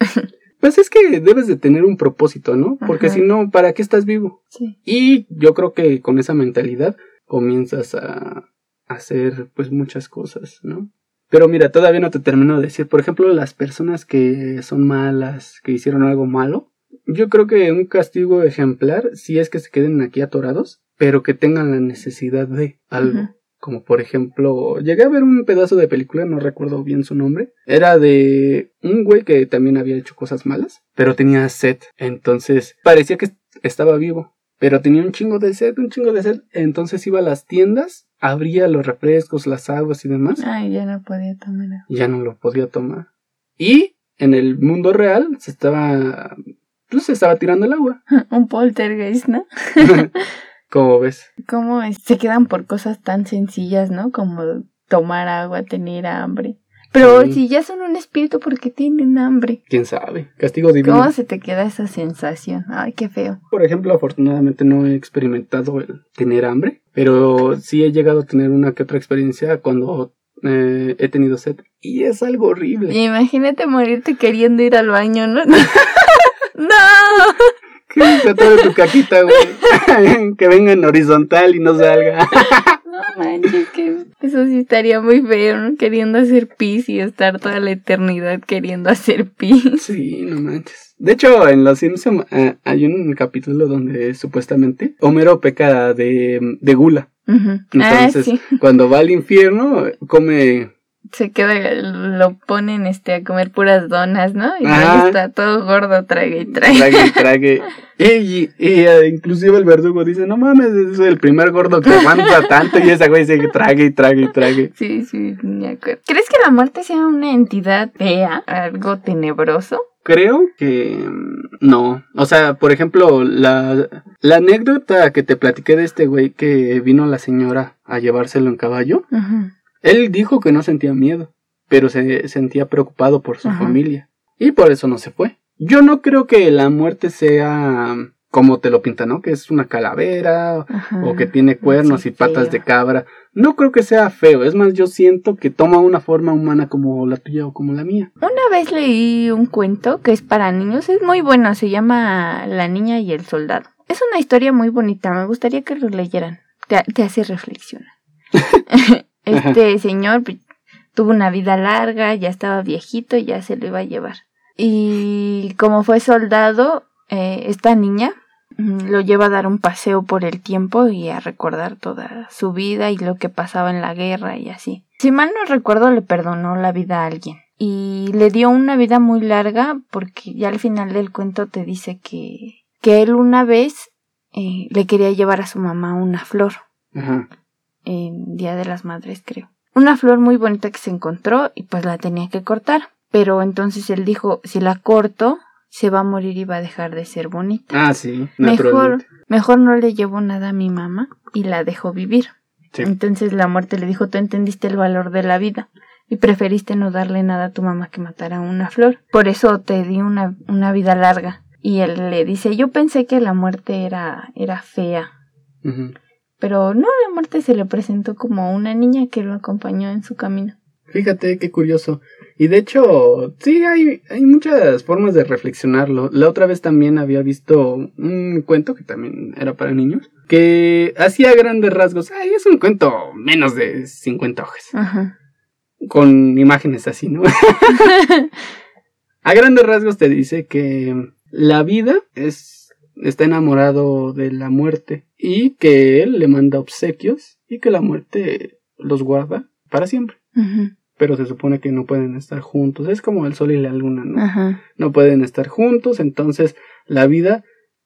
Pues es que debes de tener un propósito, ¿no? Porque si no, ¿para qué estás vivo? Sí. Y yo creo que con esa mentalidad comienzas a hacer pues muchas cosas, ¿no? Pero mira, todavía no te termino de decir, por ejemplo, las personas que son malas, que hicieron algo malo, yo creo que un castigo ejemplar si es que se queden aquí atorados, pero que tengan la necesidad de algo. Como por ejemplo, llegué a ver un pedazo de película, no recuerdo bien su nombre. Era de un güey que también había hecho cosas malas, pero tenía sed. Entonces parecía que estaba vivo, pero tenía un chingo de sed, un chingo de sed. Entonces iba a las tiendas, abría los refrescos, las aguas y demás. Ay, ya no podía tomar. Ya no lo podía tomar. Y en el mundo real se estaba. Pues se estaba tirando el agua. *laughs* un poltergeist, ¿no? *laughs* ¿Cómo ves? ¿Cómo se quedan por cosas tan sencillas, ¿no? Como tomar agua, tener hambre. Pero si ya son un espíritu, ¿por qué tienen hambre? ¿Quién sabe? Castigo divino. ¿Cómo se te queda esa sensación? Ay, qué feo. Por ejemplo, afortunadamente no he experimentado el tener hambre, pero sí he llegado a tener una que otra experiencia cuando eh, he tenido sed. Y es algo horrible. Imagínate morirte queriendo ir al baño, ¿no? *laughs* ¡No! *laughs* Que tu caquita, güey. *laughs* que venga en horizontal y no salga. *laughs* No manches, que eso sí estaría muy feo, ¿no? Queriendo hacer pis y estar toda la eternidad queriendo hacer pis. Sí, no manches. De hecho, en Los Simpsons eh, hay un capítulo donde supuestamente Homero peca de, de gula. Ah, Entonces, cuando va al infierno, come se queda, lo ponen este a comer puras donas, ¿no? Y ahí está todo gordo, trague y trague. Trague y *laughs* trague. y, eh, inclusive el verdugo dice, no mames, es el primer gordo que aguanta tanto y esa güey sigue trague y trague y trague. Sí, sí, me acuerdo. ¿Crees que la muerte sea una entidad fea, algo tenebroso? Creo que mm, no. O sea, por ejemplo, la, la anécdota que te platiqué de este güey que vino la señora a llevárselo en caballo. Ajá él dijo que no sentía miedo, pero se sentía preocupado por su familia. Y por eso no se fue. Yo no creo que la muerte sea como te lo pintan, ¿no? Que es una calavera o que tiene cuernos y patas de cabra. No creo que sea feo, es más, yo siento que toma una forma humana como la tuya o como la mía. Una vez leí un cuento que es para niños, es muy bueno, se llama La niña y el soldado. Es una historia muy bonita, me gustaría que lo leyeran, te, te hace reflexionar. *laughs* Este señor pues, tuvo una vida larga, ya estaba viejito y ya se lo iba a llevar. Y como fue soldado, eh, esta niña mm, lo lleva a dar un paseo por el tiempo y a recordar toda su vida y lo que pasaba en la guerra y así. Si mal no recuerdo, le perdonó la vida a alguien. Y le dio una vida muy larga porque ya al final del cuento te dice que, que él una vez eh, le quería llevar a su mamá una flor. Ajá en Día de las Madres, creo. Una flor muy bonita que se encontró y pues la tenía que cortar. Pero entonces él dijo, si la corto, se va a morir y va a dejar de ser bonita. Ah, sí. Mejor, mejor no le llevo nada a mi mamá y la dejo vivir. Entonces la muerte le dijo, tú entendiste el valor de la vida y preferiste no darle nada a tu mamá que matar a una flor. Por eso te di una, una vida larga. Y él le dice, yo pensé que la muerte era, era fea. Pero no, la muerte se le presentó como una niña que lo acompañó en su camino. Fíjate qué curioso. Y de hecho, sí, hay, hay muchas formas de reflexionarlo. La otra vez también había visto un cuento que también era para niños, que hacía grandes rasgos. Ay, es un cuento menos de 50 hojas. Ajá. Con imágenes así, ¿no? *laughs* *laughs* A grandes rasgos te dice que la vida es está enamorado de la muerte y que él le manda obsequios y que la muerte los guarda para siempre. pero se supone que no pueden estar juntos. Es como el sol y la luna, ¿no? No pueden estar juntos, entonces la vida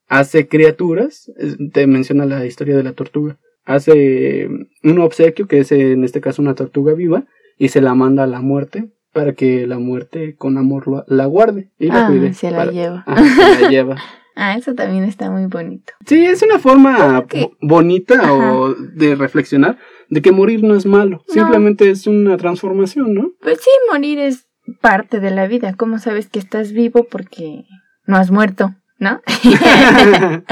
hace criaturas, te menciona la historia de la tortuga, hace un obsequio, que es en este caso una tortuga viva, y se la manda a la muerte para que la muerte con amor la guarde y la Ah, cuide. se la para- lleva. *laughs* Ajá, se la lleva. Ah, eso también está muy bonito. Sí, es una forma bonita Ajá. o de reflexionar de que morir no es malo, No. simplemente es una transformación, ¿no? Pues sí, morir es parte de la vida. ¿Cómo sabes que estás vivo? Porque no has muerto, ¿no? *laughs* *laughs*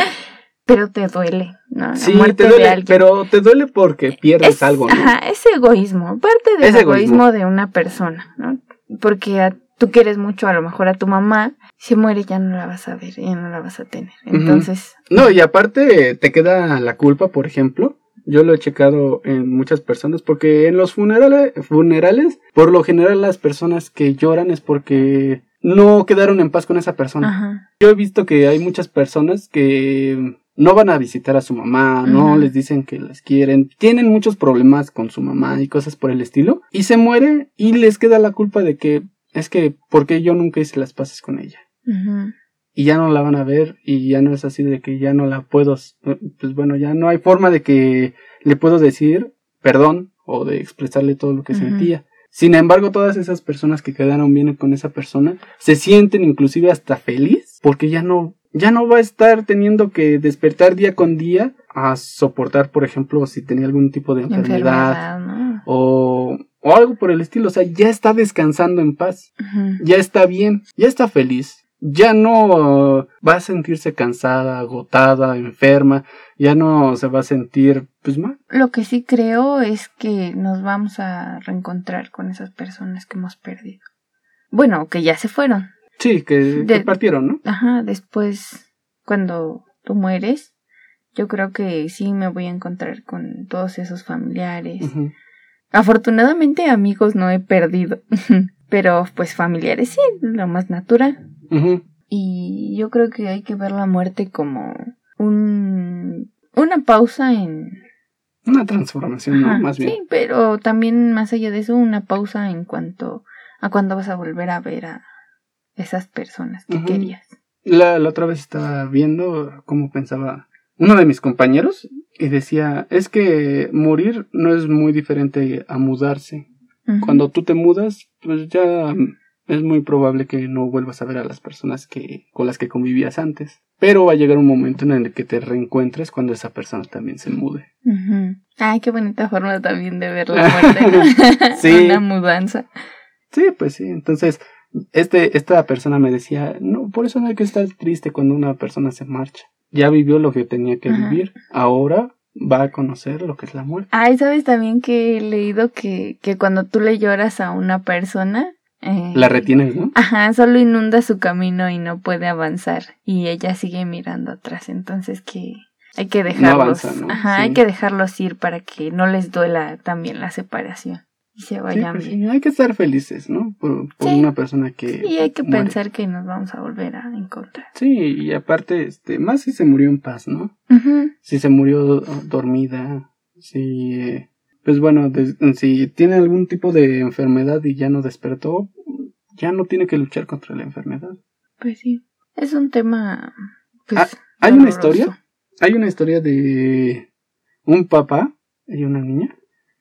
Pero te duele, ¿no? La sí, muerte te de duele, alguien. pero te duele porque pierdes es, algo, ¿no? Ajá, es egoísmo, parte del Es egoísmo. egoísmo. de una persona, ¿no? Porque a- tú quieres mucho a lo mejor a tu mamá, si muere ya no la vas a ver, ya no la vas a tener. Entonces, No, y aparte te queda la culpa, por ejemplo. Yo lo he checado en muchas personas porque en los funerales, funerales, por lo general las personas que lloran es porque no quedaron en paz con esa persona. ajá, Yo he visto que hay muchas personas que no van a visitar a su mamá, no les dicen que las quieren, tienen muchos problemas con su mamá y cosas por el estilo, y se muere y les queda la culpa de que es que porque yo nunca hice las paces con ella y ya no la van a ver y ya no es así de que ya no la puedo, pues bueno, ya no hay forma de que le puedo decir perdón o de expresarle todo lo que sentía. Sin embargo, todas esas personas que quedaron bien con esa persona se sienten inclusive hasta feliz porque ya no ya no va a estar teniendo que despertar día con día a soportar, por ejemplo, si tenía algún tipo de enfermedad, enfermedad, ¿no? o o algo por el estilo, o sea, ya está descansando en paz ya está bien, ya está feliz, ya no uh, va a sentirse cansada, agotada, enferma, ya no se va a sentir pues mal. Lo que sí creo es que nos vamos a reencontrar con esas personas que hemos perdido. Bueno, que ya se fueron. Sí, que, De- que partieron, ¿no? Ajá, después, cuando tú mueres, yo creo que sí me voy a encontrar con todos esos familiares. Afortunadamente amigos no he perdido, *laughs* pero pues familiares sí, lo más natural. Y yo creo que hay que ver la muerte como un una pausa en Una transformación, Más bien. Sí, pero también más allá de eso, una pausa en cuanto a cuándo vas a volver a ver a esas personas que querías. La, la otra vez estaba viendo cómo pensaba uno de mis compañeros y decía, es que morir no es muy diferente a mudarse. Cuando tú te mudas, pues ya es muy probable que no vuelvas a ver a las personas que con las que convivías antes. Pero va a llegar un momento en el que te reencuentres cuando esa persona también se mude. Ujú. Ay, qué bonita forma también de ver la *laughs* muerte. Sí. *laughs* Una mudanza. Sí, pues sí. Entonces, este, esta persona me decía, no, por eso no hay que estar triste cuando una persona se marcha. Ya vivió lo que tenía que Ajá. vivir. Ahora va a conocer lo que es la muerte. Ay, ¿sabes también que he leído que, que cuando tú le lloras a una persona... eh, La retienes, ¿no? Ajá, solo inunda su camino y no puede avanzar. Y ella sigue mirando atrás. Entonces que hay que dejarlos. avanza, ¿no? Ajá, Sí. hay que dejarlos ir para que no les duela también la separación. Y se Sí, vayan pues bien. sí, hay que estar felices, ¿no? Por, por Sí. una persona que. Y hay que muere. pensar que nos vamos a volver a encontrar. Sí, y aparte, este, más si se murió en paz, ¿no? Si se murió do- dormida, si, eh, pues bueno, si tiene algún tipo de enfermedad y ya no despertó, ya no tiene que luchar contra la enfermedad. Pues sí. Es un tema. Pues, Ah, ¿hay una historia? Hay una historia de un papá y una niña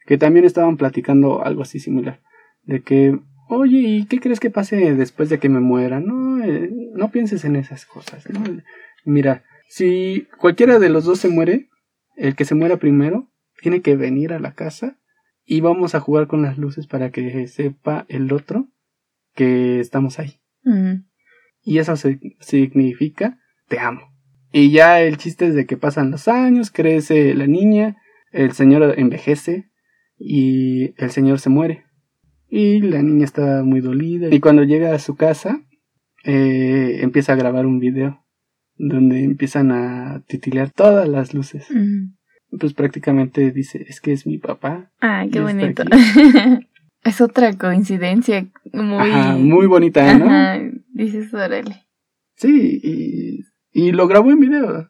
que también estaban platicando algo así similar. De que, oye, ¿y qué crees que pase después de que me muera? No, eh, no pienses en esas cosas. ¿no? Mira, si cualquiera de los dos se muere, el que se muera primero tiene que venir a la casa y vamos a jugar con las luces para que sepa el otro que estamos ahí. Ujú. Y eso se- significa te amo. Y ya el chiste es de que pasan los años, crece la niña, el señor envejece y el señor se muere. Y la niña está muy dolida. Y cuando llega a su casa, eh, empieza a grabar un video donde empiezan a titilar todas las luces. Ujú. Pues prácticamente dice, es que es mi papá. Ay, qué bonito. *laughs* es otra coincidencia muy. Ajá, muy bonita, ¿no? Ajá, dices, órale. Sí, y, y lo grabó en video.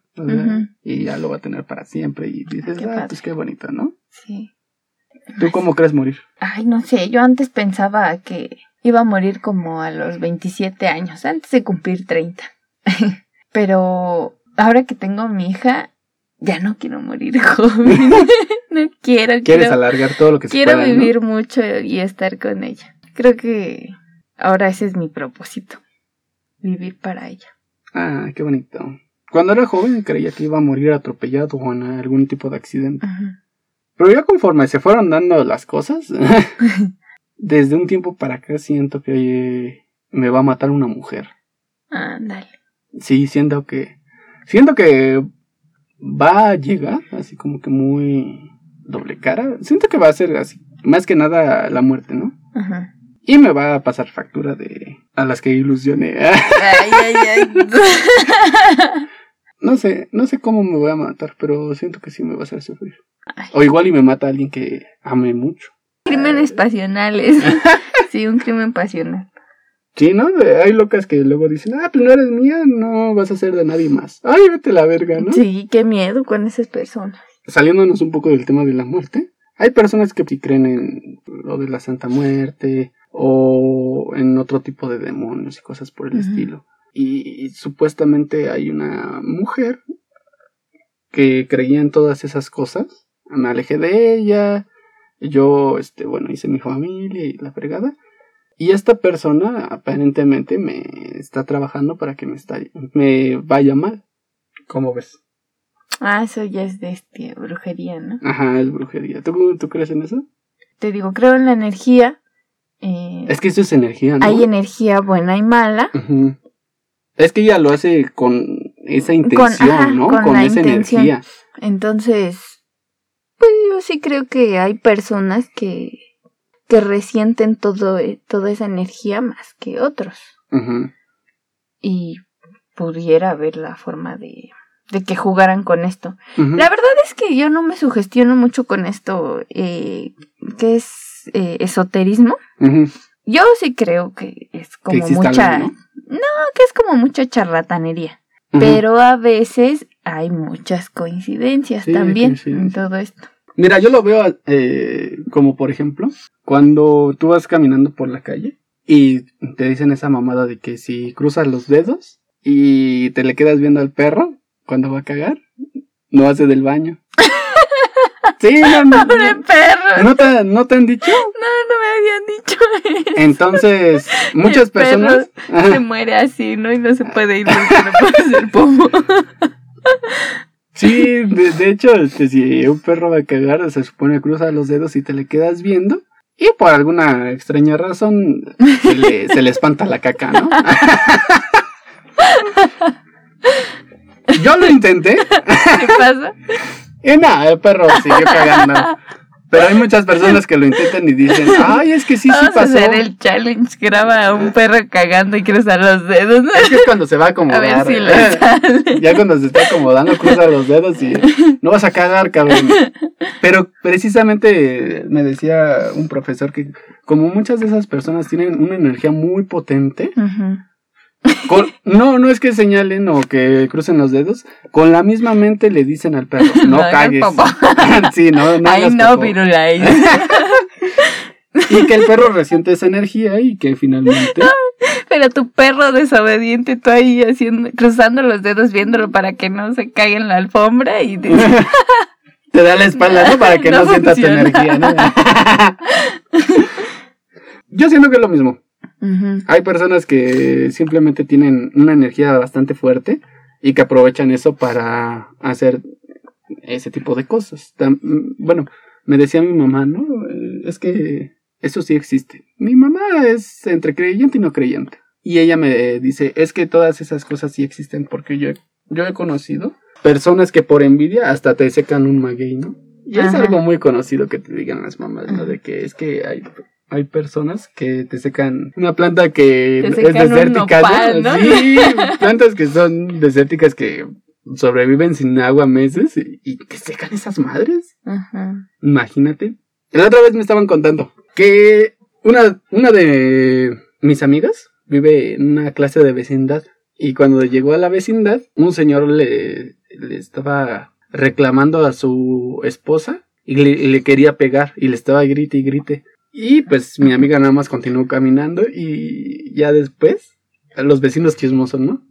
Y ya lo va a tener para siempre. Y dices, Qué ah, padre. pues qué bonito, ¿no? Sí. ¿Tú cómo crees morir? Ay, no sé, yo antes pensaba que iba a morir como a los 27 años, antes de cumplir 30. *laughs* Pero ahora que tengo a mi hija, ya no quiero morir *laughs* joven. no quiero. Quieres alargar todo lo que se Quiero vivir mucho y estar con ella. Creo que ahora ese es mi propósito. Vivir para ella. Ah, qué bonito. Cuando era joven creía que iba a morir atropellado o en algún tipo de accidente. Pero ya conforme se fueron dando las cosas, *laughs* desde un tiempo para acá siento que me va a matar una mujer. Ándale. sí, siento que. Siento que va a llegar así como que muy doble cara. Siento que va a ser así, más que nada la muerte, ¿no? Ajá. Y me va a pasar factura de a las que ilusioné. *laughs* Ay, ay, ay. *laughs* no sé, no sé cómo me voy a matar, pero siento que sí me va a hacer sufrir. O igual y me mata alguien que ame mucho. Crímenes pasionales. *laughs* sí, un crimen pasional. Sí, ¿no? Hay locas que luego dicen, ah, pues no eres mía, no vas a ser de nadie más. Ay, vete la verga, ¿no? Sí, qué miedo con esas personas. Saliéndonos un poco del tema de la muerte, hay personas que sí creen en lo de la Santa Muerte o en otro tipo de demonios y cosas por el estilo. Y, supuestamente hay una mujer que creía en todas esas cosas. Me alejé de ella. Yo, este, bueno, hice mi familia y la fregada. Y esta persona aparentemente me está trabajando para que me, está, me vaya mal. ¿Cómo ves? Ah, eso ya es de este, brujería, ¿no? Ajá, es brujería. ¿Tú, ¿Tú crees en eso? Te digo, creo en la energía eh, es que eso es energía, ¿no? Hay energía buena y mala. Es que ella lo hace con esa intención, ¿no? Con, esa energía. Entonces, pues yo sí creo que hay personas que, que resienten todo, eh, toda esa energía más que otros. Y pudiera haber la forma de, de que jugaran con esto. La verdad es que yo no me sugestiono mucho con esto, eh, que es eh, esoterismo. Yo sí creo que es como mucha... ¿no? Que es como mucha charlatanería. Pero a veces hay muchas coincidencias también en todo esto. Mira, yo lo veo eh, como por ejemplo, cuando tú vas caminando por la calle y te dicen esa mamada de que si cruzas los dedos y te le quedas viendo al perro cuando va a cagar, no hace del baño. *laughs* Sí, no, no, Pobre *laughs* perro. ¿No te, ¿No te han dicho? No, no me habían dicho eso. Entonces, *laughs* muchas personas. se muere así, ¿no? Y no se puede ir porque no *laughs* puede ser pomo. Sí, de, hecho, este, si un perro va a cagar, se supone cruza los dedos y te le quedas viendo. Y por alguna extraña razón se le, se le espanta la caca, ¿no? Yo lo intenté. ¿Qué pasa? Y nada, el perro siguió cagando. Pero hay muchas personas que lo intentan y dicen, ay, es que sí, sí pasó. a hacer el challenge, graba a un perro cagando y cruza los dedos. Es que es cuando se va a acomodar. A ver si le sale. Ya cuando se está acomodando, cruza los dedos y no vas a cagar, cabrón. Pero precisamente me decía un profesor que como muchas de esas personas tienen una energía muy potente, no, no es que señalen o que crucen los dedos. Con la misma mente le dicen al perro, no, *laughs* cagues. *laughs* sí, no, no. Ay, no, *laughs* y que el perro resiente esa energía y que finalmente. Pero tu perro desobediente, tú ahí haciendo, cruzando los dedos viéndolo para que no se caiga en la alfombra y te, da la espalda, ¿no? Para que no, sienta tu energía, ¿no? Yo siento que es lo mismo. Hay personas que simplemente tienen una energía bastante fuerte y que aprovechan eso para hacer ese tipo de cosas. bueno, me decía mi mamá, ¿no? Eh, es que eso sí existe. Mi mamá es entre creyente y no creyente. Y ella me dice, es que todas esas cosas sí existen porque yo, yo he conocido personas que por envidia hasta te secan un maguey, ¿no? Y es algo muy conocido que te digan las mamás, ¿no? De que es que hay hay personas que te secan una planta que es desértica, Sí, plantas que son desérticas que sobreviven sin agua meses y, te secan esas madres. Imagínate. La otra vez me estaban contando que una, una de mis amigas vive en una clase de vecindad y cuando llegó a la vecindad un señor le, le estaba reclamando a su esposa y le, quería pegar y le estaba grite y grite. Y pues mi amiga nada más continuó caminando y ya después, los vecinos chismosos, ¿no?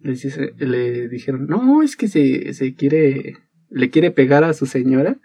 Le, le dijeron, no, es que se, se quiere, le quiere pegar a su señora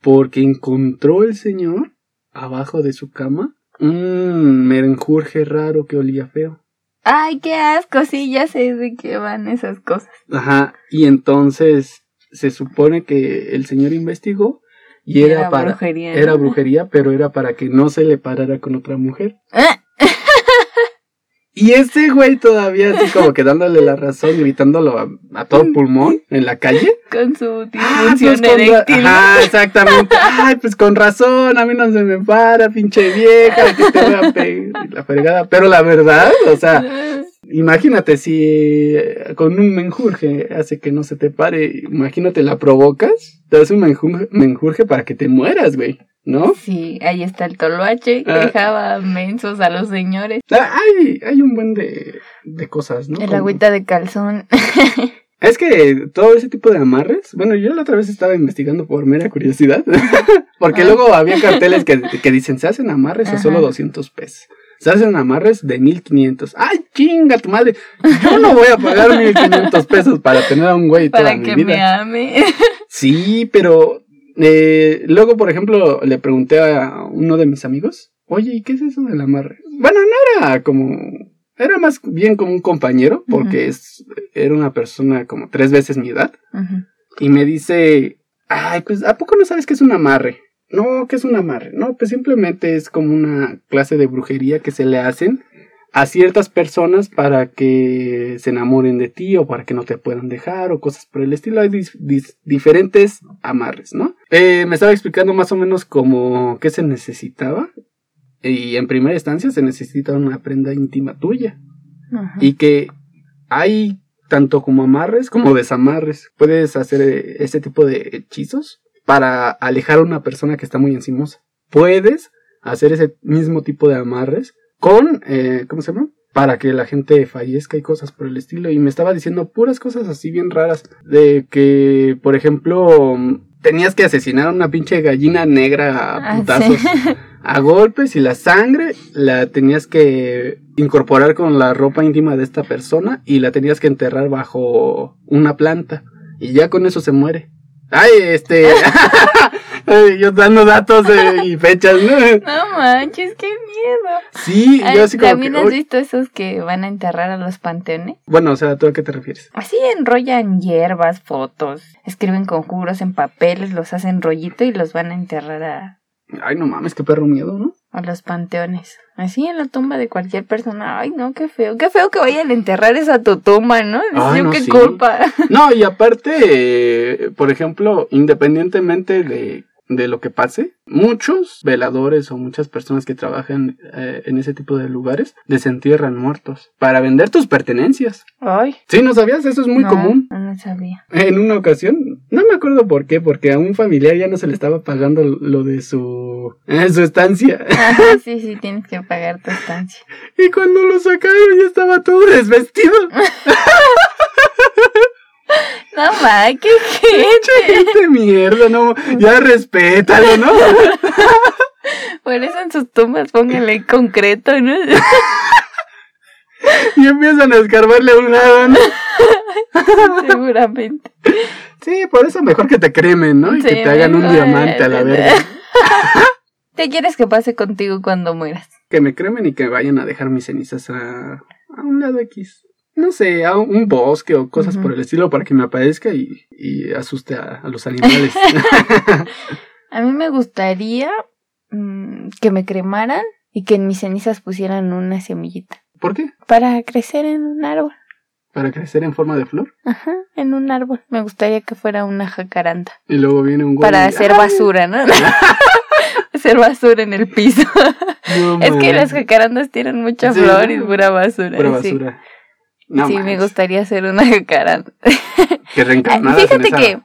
porque encontró el señor abajo de su cama un merenjurje raro que olía feo. Ay, qué asco, sí, ya sé de qué van esas cosas. Ajá, y entonces se supone que el señor investigó y era, para brujería, era brujería, pero era para que no se le parara con otra mujer. Ah. *laughs* y ese güey todavía así como que dándole la razón, gritándolo a, todo pulmón *laughs* en la calle. Con su ah, pues Ajá, exactamente. Ay, pues con razón, a mí no se me para, pinche vieja, que te voy a pegar la fregada. Pero la verdad, o sea, *laughs* Imagínate si eh, con un menjurje hace que no se te pare, imagínate la provocas, te hace un menjurje, para que te mueras, güey, ¿no? Sí, ahí está el toloache que ah. dejaba mensos a los señores. Ah, hay, hay un buen de, de cosas, ¿no? El agüita de calzón. *laughs* Es que todo ese tipo de amarres, bueno, yo la otra vez estaba investigando por mera curiosidad, *laughs* porque ah. luego había carteles que, que dicen, se hacen amarres a solo 200 pesos se hacen amarres de 1500. ¡Ay, chinga tu madre! Yo no voy a pagar 1500 pesos para tener a un güey toda mi vida. Para que me ame. Sí, pero eh, luego, por ejemplo, le pregunté a uno de mis amigos, oye, ¿y qué es eso del amarre? Bueno, no era como... Era más bien como un compañero, porque es, era una persona como tres veces mi edad. Y me dice, ay, pues, ¿a poco no sabes qué es un amarre? No, que es un amarre, no, pues simplemente es como una clase de brujería que se le hacen a ciertas personas para que se enamoren de ti o para que no te puedan dejar o cosas por el estilo. Hay diferentes amarres, ¿no? Eh, me estaba explicando más o menos como qué se necesitaba y en primera instancia se necesita una prenda íntima tuya y que hay tanto como amarres como desamarres. Puedes hacer este tipo de hechizos para alejar a una persona que está muy encimosa. Puedes hacer ese mismo tipo de amarres con, eh, ¿cómo se llama? Para que la gente fallezca y cosas por el estilo. Y me estaba diciendo puras cosas así bien raras. De que, por ejemplo, tenías que asesinar a una pinche gallina negra a ah, putazos. *laughs* A golpes y la sangre la tenías que incorporar con la ropa íntima de esta persona y la tenías que enterrar bajo una planta. Y ya con eso se muere. Ay, este. *laughs* yo dando datos y fechas, ¿no? No manches, qué miedo. Sí, yo así como. ¿También has visto esos que van a enterrar a los panteones? Bueno, o sea, ¿tú a qué te refieres? Así enrollan hierbas, fotos, escriben conjuros en papeles, los hacen rollito y los van a enterrar a. Ay, no mames, qué perro miedo, ¿no? A los panteones. Así en la tumba de cualquier persona. Ay, no, qué feo. Qué feo que vayan a enterrar esa tu tumba, ¿no? Ay, no qué culpa. No, y aparte, por ejemplo, independientemente de de lo que pase, muchos veladores o muchas personas que trabajan eh, en ese tipo de lugares desentierran muertos para vender tus pertenencias. Ay. Sí, ¿no sabías? Eso es muy común. No sabía. En una ocasión, no me acuerdo por qué, porque a un familiar ya no se le estaba pagando lo de su, eh, su estancia. *laughs* sí, sí, tienes que pagar tu estancia. Y cuando lo sacaron ya estaba todo desvestido. *laughs* No ma, qué gente. gente mierda, no, ya respétalo, ¿no? *laughs* Por eso en sus tumbas pónganle concreto, ¿no? *laughs* Y empiezan a escarbarle a un lado, ¿no? *laughs* Seguramente. Sí, por eso mejor que te cremen, ¿no? Y que te hagan un diamante a la verga. ¿Qué quieres que pase contigo cuando mueras? Que me cremen y que vayan a dejar mis cenizas a, a un lado X no sé, a un bosque o cosas por el estilo para que me aparezca y, asuste a, los animales. *laughs* *laughs* a mí me gustaría mm, que me cremaran y que en mis cenizas pusieran una semillita. ¿Por qué? Para crecer en un árbol. ¿Para crecer en forma de flor? Ajá, en un árbol. Me gustaría que fuera una jacaranda. Y luego viene un Para hacer basura, ¿no? *laughs* hacer basura en el piso. es que las jacarandas tienen mucha flor y pura basura. Pura basura sí, me gustaría hacer una *laughs* reencarnación. Que reencarnada. Fíjate que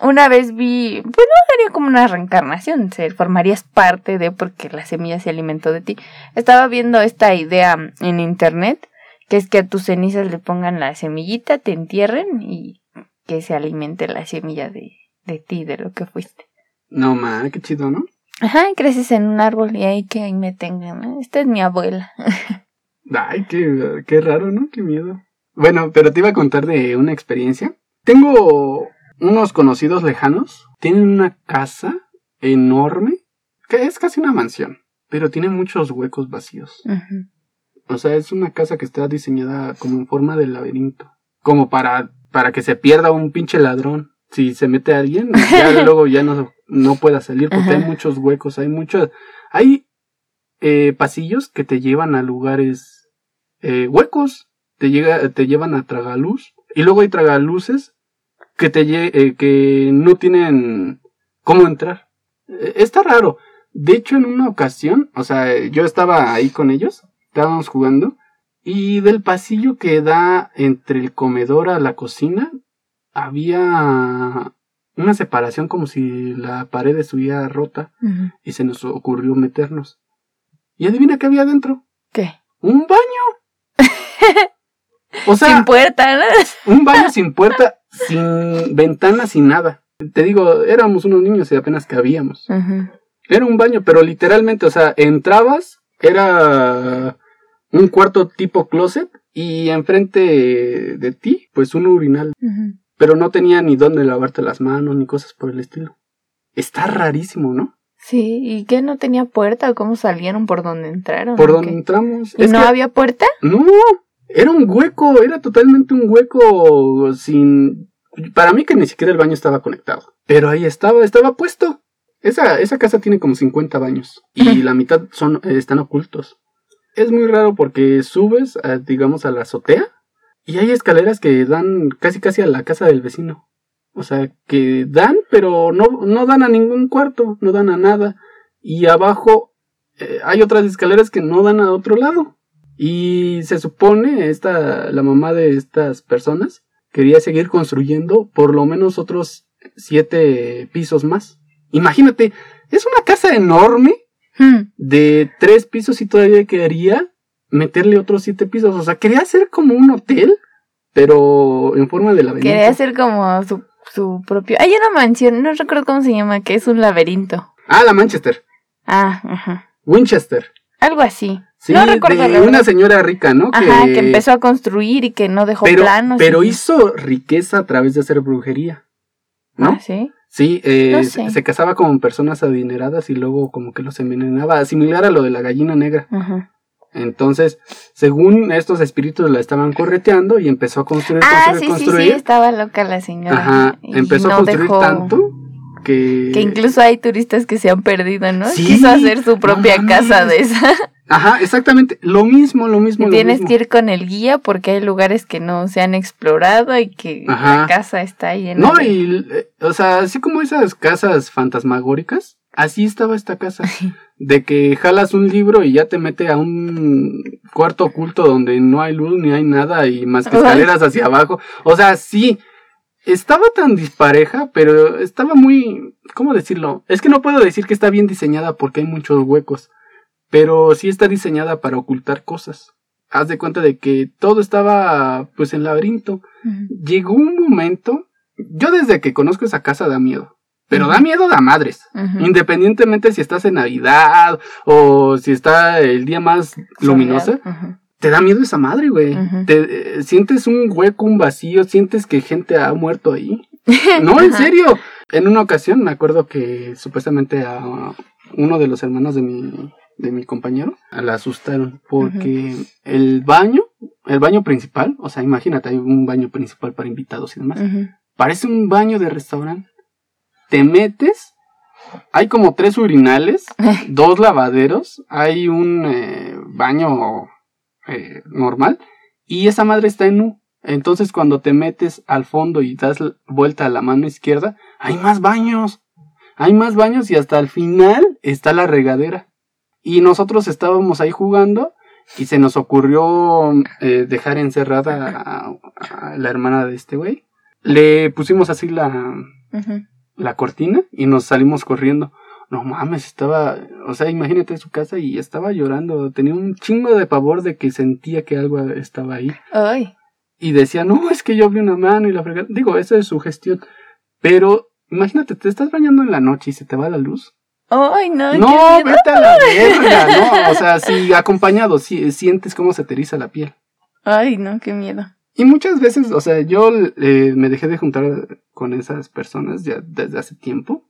una vez vi, pues no sería como una reencarnación, se formarías parte de porque la semilla se alimentó de ti. Estaba viendo esta idea en internet, que es que a tus cenizas le pongan la semillita, te entierren y que se alimente la semilla de, de ti, de lo que fuiste. No, man, qué chido, ¿no? Ajá, creces en un árbol y ahí que ahí me tengan, ¿no? Esta es mi abuela. *laughs* Ay, qué, qué raro, ¿no? Qué miedo. Bueno, pero te iba a contar de una experiencia. Tengo unos conocidos lejanos. Tienen una casa enorme, que es casi una mansión, pero tiene muchos huecos vacíos. O sea, es una casa que está diseñada como en forma de laberinto. Como para, para que se pierda un pinche ladrón. Si se mete alguien, ya *laughs* luego ya no, no pueda salir porque hay muchos huecos, hay muchos... Hay eh, pasillos que te llevan a lugares eh, huecos. Te, llega, te llevan a tragaluz. Y luego hay tragaluces que, te, eh, que no tienen cómo entrar. Eh, está raro. De hecho, en una ocasión, o sea, yo estaba ahí con ellos, estábamos jugando, y del pasillo que da entre el comedor a la cocina, había una separación como si la pared estuviera rota, y se nos ocurrió meternos. Y adivina qué había adentro. ¿Qué? Un baño. *laughs* O sea, Sin puerta, ¿no? *laughs* un baño sin puerta, sin ventana, sin nada. Te digo, éramos unos niños y apenas cabíamos. Era un baño, pero literalmente, o sea, entrabas, era un cuarto tipo closet y enfrente de ti, pues un urinal. Pero no tenía ni dónde lavarte las manos ni cosas por el estilo. Está rarísimo, ¿no? Sí, ¿y qué no tenía puerta? ¿O ¿Cómo salieron? ¿Por dónde entraron? Por ¿O donde qué? entramos. ¿Y Es no que- había puerta? No, era un hueco, era totalmente un hueco sin... Para mí que ni siquiera el baño estaba conectado. Pero ahí estaba, estaba puesto. Esa, esa casa tiene como 50 baños y *laughs* la mitad son, están ocultos. Es muy raro porque subes, a, digamos, a la azotea y hay escaleras que dan casi casi a la casa del vecino. O sea, que dan, pero no, no dan a ningún cuarto, no dan a nada. Y abajo eh, hay otras escaleras que no dan a otro lado. Y se supone, esta, la mamá de estas personas quería seguir construyendo por lo menos otros siete pisos más. Imagínate, es una casa enorme Hmm. de tres pisos y todavía quedaría meterle otros siete pisos. O sea, quería hacer como un hotel, pero en forma de laberinto. Quería hacer como su, su propio... Hay una mansión, no recuerdo cómo se llama, que es un laberinto. Ah, la Manchester. Ah, ajá. Winchester. Algo así. Sí, no recuerdo de una señora rica, ¿no? Ajá, que empezó a construir y que no dejó pero, planos. pero y- hizo riqueza a través de hacer brujería. ¿No? Ah, sí. Sí, eh, No se- sé. se casaba con personas adineradas y luego como que los envenenaba, similar a lo de la gallina negra. Ajá. Entonces, según estos espíritus la estaban correteando y empezó a construir, Ah, construir, sí, sí, construir. sí, estaba loca la señora. Ajá, y empezó a no construir dejó- tanto que... Que incluso hay turistas que se han perdido, ¿no? Sí, Quiso hacer su propia no casa de esa. Ajá, exactamente, lo mismo, lo mismo, Y lo tienes mismo. que ir con el guía porque hay lugares que no se han explorado y que Ajá. la casa está llena No, de... y, eh, o sea, así como esas casas fantasmagóricas, así estaba esta casa. *laughs* De que jalas un libro y ya te mete a un cuarto oculto donde no hay luz ni hay nada y más que escaleras hacia abajo. O sea, sí, estaba tan dispareja, pero estaba muy, ¿cómo decirlo? Es que no puedo decir que está bien diseñada porque hay muchos huecos, pero sí está diseñada para ocultar cosas. Haz de cuenta de que todo estaba pues en laberinto llegó un momento, yo desde que conozco esa casa da miedo, pero da miedo a madres, independientemente si estás en Navidad o si está el día más luminoso, te da miedo esa madre, güey. Te eh, sientes un hueco, un vacío, sientes que gente ha muerto ahí. *laughs* No, en serio. En una ocasión me acuerdo que supuestamente a uno de los hermanos de mi de mi compañero la asustaron porque el baño, el baño principal, o sea, imagínate, hay un baño principal para invitados y demás. Parece un baño de restaurante. Te metes, hay como tres urinales, *laughs* dos lavaderos, hay un eh, baño eh, normal y esa madre está en U. Entonces cuando te metes al fondo y das vuelta a la mano izquierda, hay más baños. Hay más baños y hasta el final está la regadera. Y nosotros estábamos ahí jugando y se nos ocurrió eh, dejar encerrada a, a la hermana de este güey. Le pusimos así la, la cortina y nos salimos corriendo. No mames, estaba, o sea, imagínate su casa y estaba llorando. Tenía un chingo de pavor de que sentía que algo estaba ahí. Ay. Y decía, no, es que yo vi una mano y la fregada. Digo, esa es su gestión. Pero Imagínate, te estás bañando en la noche y se te va la luz. Ay, no. No, vete a la verga, no. O sea, si acompañado, si, sientes cómo se te eriza la piel. Ay, no, qué miedo. Y muchas veces, o sea, yo eh, me dejé de juntar con esas personas ya desde hace tiempo.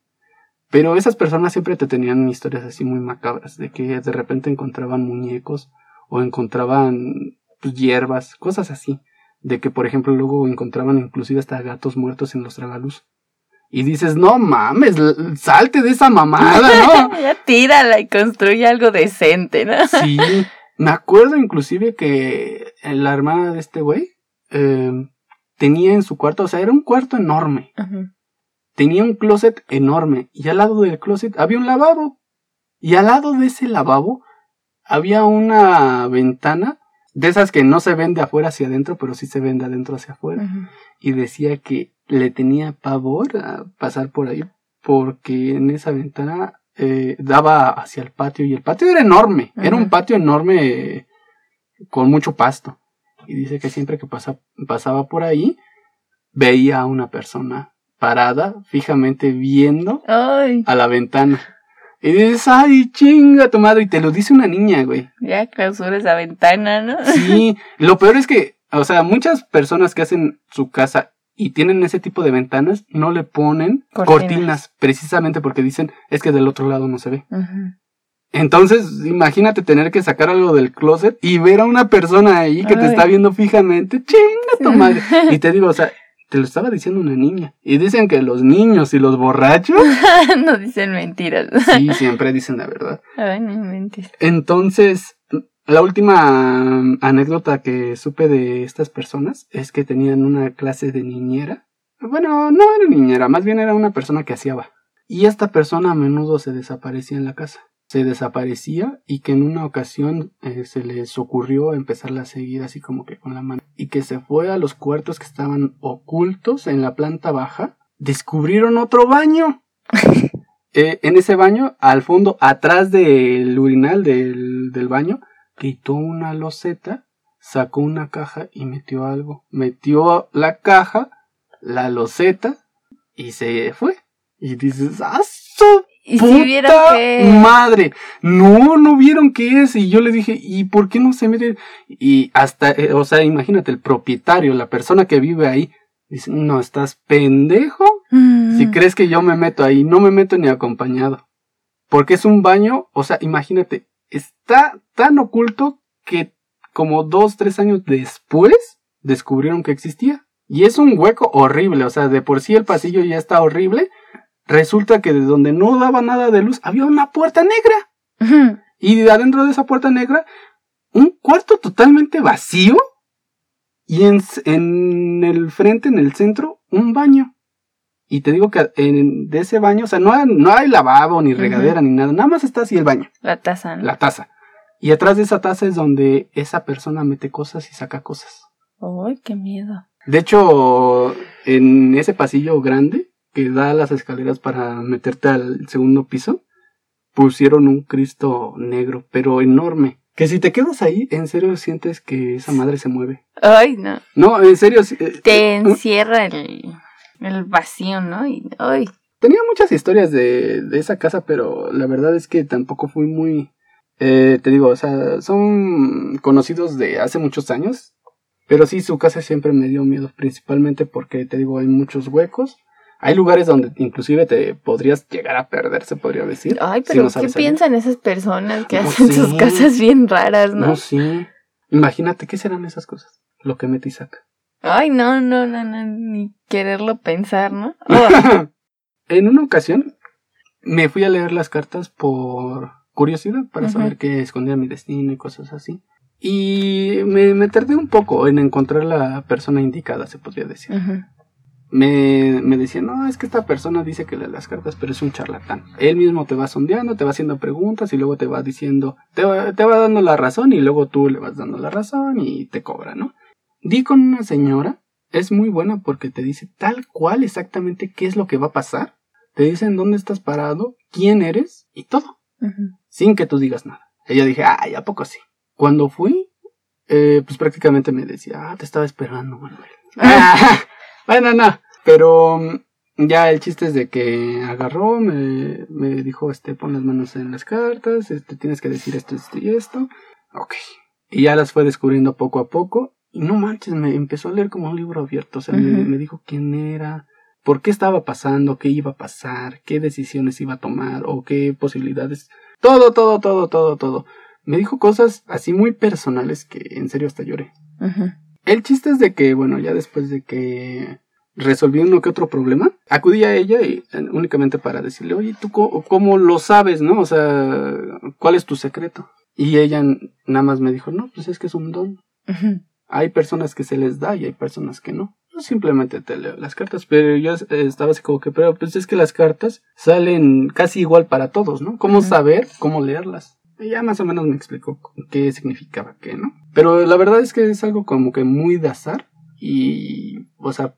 Pero esas personas siempre te tenían historias así muy macabras, de que de repente encontraban muñecos o encontraban pues, hierbas, cosas así. De que, por ejemplo, luego encontraban inclusive hasta gatos muertos en los tragaluz. Y dices, no mames, salte de esa mamada, ¿no? *laughs* ya tírala y construye algo decente, ¿no? *laughs* sí. Me acuerdo inclusive que la hermana de este güey eh, tenía en su cuarto, o sea, era un cuarto enorme. Tenía un closet enorme y al lado del closet había un lavabo. Y al lado de ese lavabo había una ventana de esas que no se ven de afuera hacia adentro, pero sí se ven de adentro hacia afuera. Y decía que le tenía pavor a pasar por ahí porque en esa ventana eh, daba hacia el patio y el patio era enorme, era un patio enorme con mucho pasto. Y dice que siempre que pasaba por ahí veía a una persona parada fijamente viendo a la ventana. Y dices, ay, chinga tu madre. Y te lo dice una niña, güey. Ya clausura esa ventana, ¿no? Sí, lo peor es que, o sea, muchas personas que hacen su casa y tienen ese tipo de ventanas, no le ponen cortinas, precisamente porque dicen, es que del otro lado no se ve. Entonces, imagínate tener que sacar algo del closet y ver a una persona ahí que te está viendo fijamente, chinga tu madre. *laughs* Y te digo, o sea, te lo estaba diciendo una niña. Y dicen que los niños y los borrachos. *laughs* no dicen mentiras. sí, siempre dicen la verdad. Ay, no mentiras. Entonces, la última anécdota que supe de estas personas es que tenían una clase de niñera. Bueno, no era niñera, más bien era una persona que hacía. Y esta persona a menudo se desaparecía en la casa se desaparecía y que en una ocasión eh, se les ocurrió empezarla a seguir así como que con la mano y que se fue a los cuartos que estaban ocultos en la planta baja descubrieron otro baño *laughs* eh, en ese baño al fondo atrás del urinal del, del baño quitó una loseta sacó una caja y metió algo metió la caja la loseta y se fue y dices ¡ah, ¿Y si vieron que... madre! No, no vieron qué es. Y yo le dije, ¿y por qué no se mete? Y hasta, eh, o sea, imagínate, el propietario, la persona que vive ahí, dice, no, estás pendejo. Mm. Si crees que yo me meto ahí, no me meto ni acompañado. Porque es un baño, o sea, imagínate, está tan oculto que como dos, tres años después descubrieron que existía. Y es un hueco horrible, o sea, de por sí el pasillo ya está horrible resulta que de donde no daba nada de luz había una puerta negra. Y de adentro de esa puerta negra, un cuarto totalmente vacío. Y en, en el frente, en el centro, un baño. Y te digo que en, de ese baño, o sea, no hay, no hay lavabo, ni regadera, ni nada. Nada más está así el baño. La taza. La taza. Y atrás de esa taza es donde esa persona mete cosas y saca cosas. ¡Ay, qué miedo! De hecho, en ese pasillo grande, que da las escaleras para meterte al segundo piso, pusieron un Cristo negro, pero enorme. Que si te quedas ahí, en serio sientes que esa madre se mueve. Ay, no. No, en serio. Eh, te eh, encierra el, el vacío, ¿no? Y, ay. Tenía muchas historias de, de esa casa, pero la verdad es que tampoco fui muy... Eh, te digo, o sea, son conocidos de hace muchos años, pero sí, su casa siempre me dio miedo, principalmente porque, te digo, hay muchos huecos hay lugares donde inclusive te podrías llegar a perder, se podría decir. Ay, pero ¿qué piensan esas personas que hacen sus casas bien raras, no? No, sí. Imagínate, ¿qué serán esas cosas? Lo que mete saca. Ay, no, no, no, no, ni quererlo pensar, ¿no? *laughs* en una ocasión me fui a leer las cartas por curiosidad, para saber qué escondía mi destino y cosas así. Y me, me, tardé un poco en encontrar la persona indicada, se podría decir me, me decía, no, es que esta persona dice que lee las cartas, pero es un charlatán. Él mismo te va sondeando, te va haciendo preguntas y luego te va diciendo, te va, te va dando la razón y luego tú le vas dando la razón y te cobra, ¿no? Di con una señora, es muy buena porque te dice tal cual exactamente qué es lo que va a pasar. Te dicen dónde estás parado, quién eres y todo. Sin que tú digas nada. Ella dije, ay, ¿a poco sí? Cuando fui, eh, pues prácticamente me decía, ah, te estaba esperando, Manuel. *laughs* bueno, no. Pero mm, Ya el chiste es de que agarró, me, me dijo, este, pon las manos en las cartas, este, tienes que decir esto, esto y esto. Ok. Y ya las fue descubriendo poco a poco. Y no manches, me empezó a leer como un libro abierto. O sea, me, me dijo quién era, por qué estaba pasando, qué iba a pasar, qué decisiones iba a tomar o qué posibilidades. Todo, todo, todo, todo, todo. Me dijo cosas así muy personales que en serio hasta lloré. El chiste es de que, bueno, ya después de que resolví uno que otro problema, acudí a ella y, eh, únicamente para decirle, oye, ¿tú cómo, lo sabes, no? O sea, ¿cuál es tu secreto? Y ella nada más me dijo, no, pues es que es un don. Hay personas que se les da y hay personas que no. simplemente te leo las cartas, pero yo estaba así como que, pero pues es que las cartas salen casi igual para todos, ¿no? ¿Cómo saber cómo leerlas? Y ya más o menos me explicó qué significaba qué, ¿no? Pero la verdad es que es algo como que muy de azar y, o sea,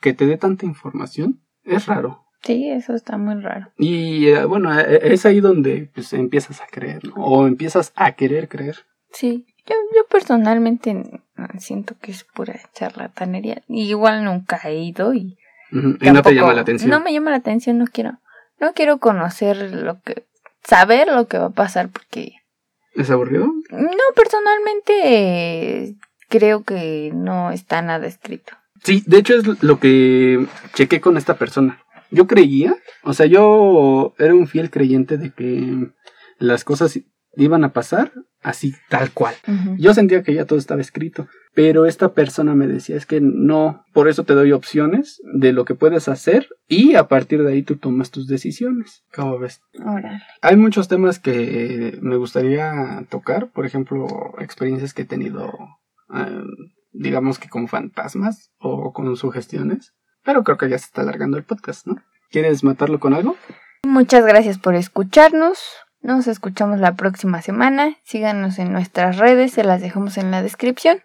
que te dé tanta información es raro. Sí, eso está muy raro. Y eh, bueno, eh, es ahí donde pues empiezas a creer, ¿no? O empiezas a querer creer. Sí, yo, yo personalmente siento que es pura charlatanería. Igual nunca he ido y... y no te llama la atención. No me llama la atención, no quiero. No quiero conocer lo que... Saber lo que va a pasar porque... ¿Es aburrido? No, personalmente creo que no está nada escrito. Sí, de hecho es lo que chequé con esta persona. Yo creía, o sea, yo era un fiel creyente de que las cosas iban a pasar así tal cual. Yo sentía que ya todo estaba escrito, pero esta persona me decía es que no, por eso te doy opciones de lo que puedes hacer y a partir de ahí tú tomas tus decisiones. ¿Cómo ves? Hay muchos temas que me gustaría tocar, por ejemplo, experiencias que he tenido eh, digamos que con fantasmas o con sugestiones. Pero creo que ya se está alargando el podcast, ¿no? ¿Quieres matarlo con algo? Muchas gracias por escucharnos. Nos escuchamos la próxima semana. Síganos en nuestras redes, se las dejamos en la descripción.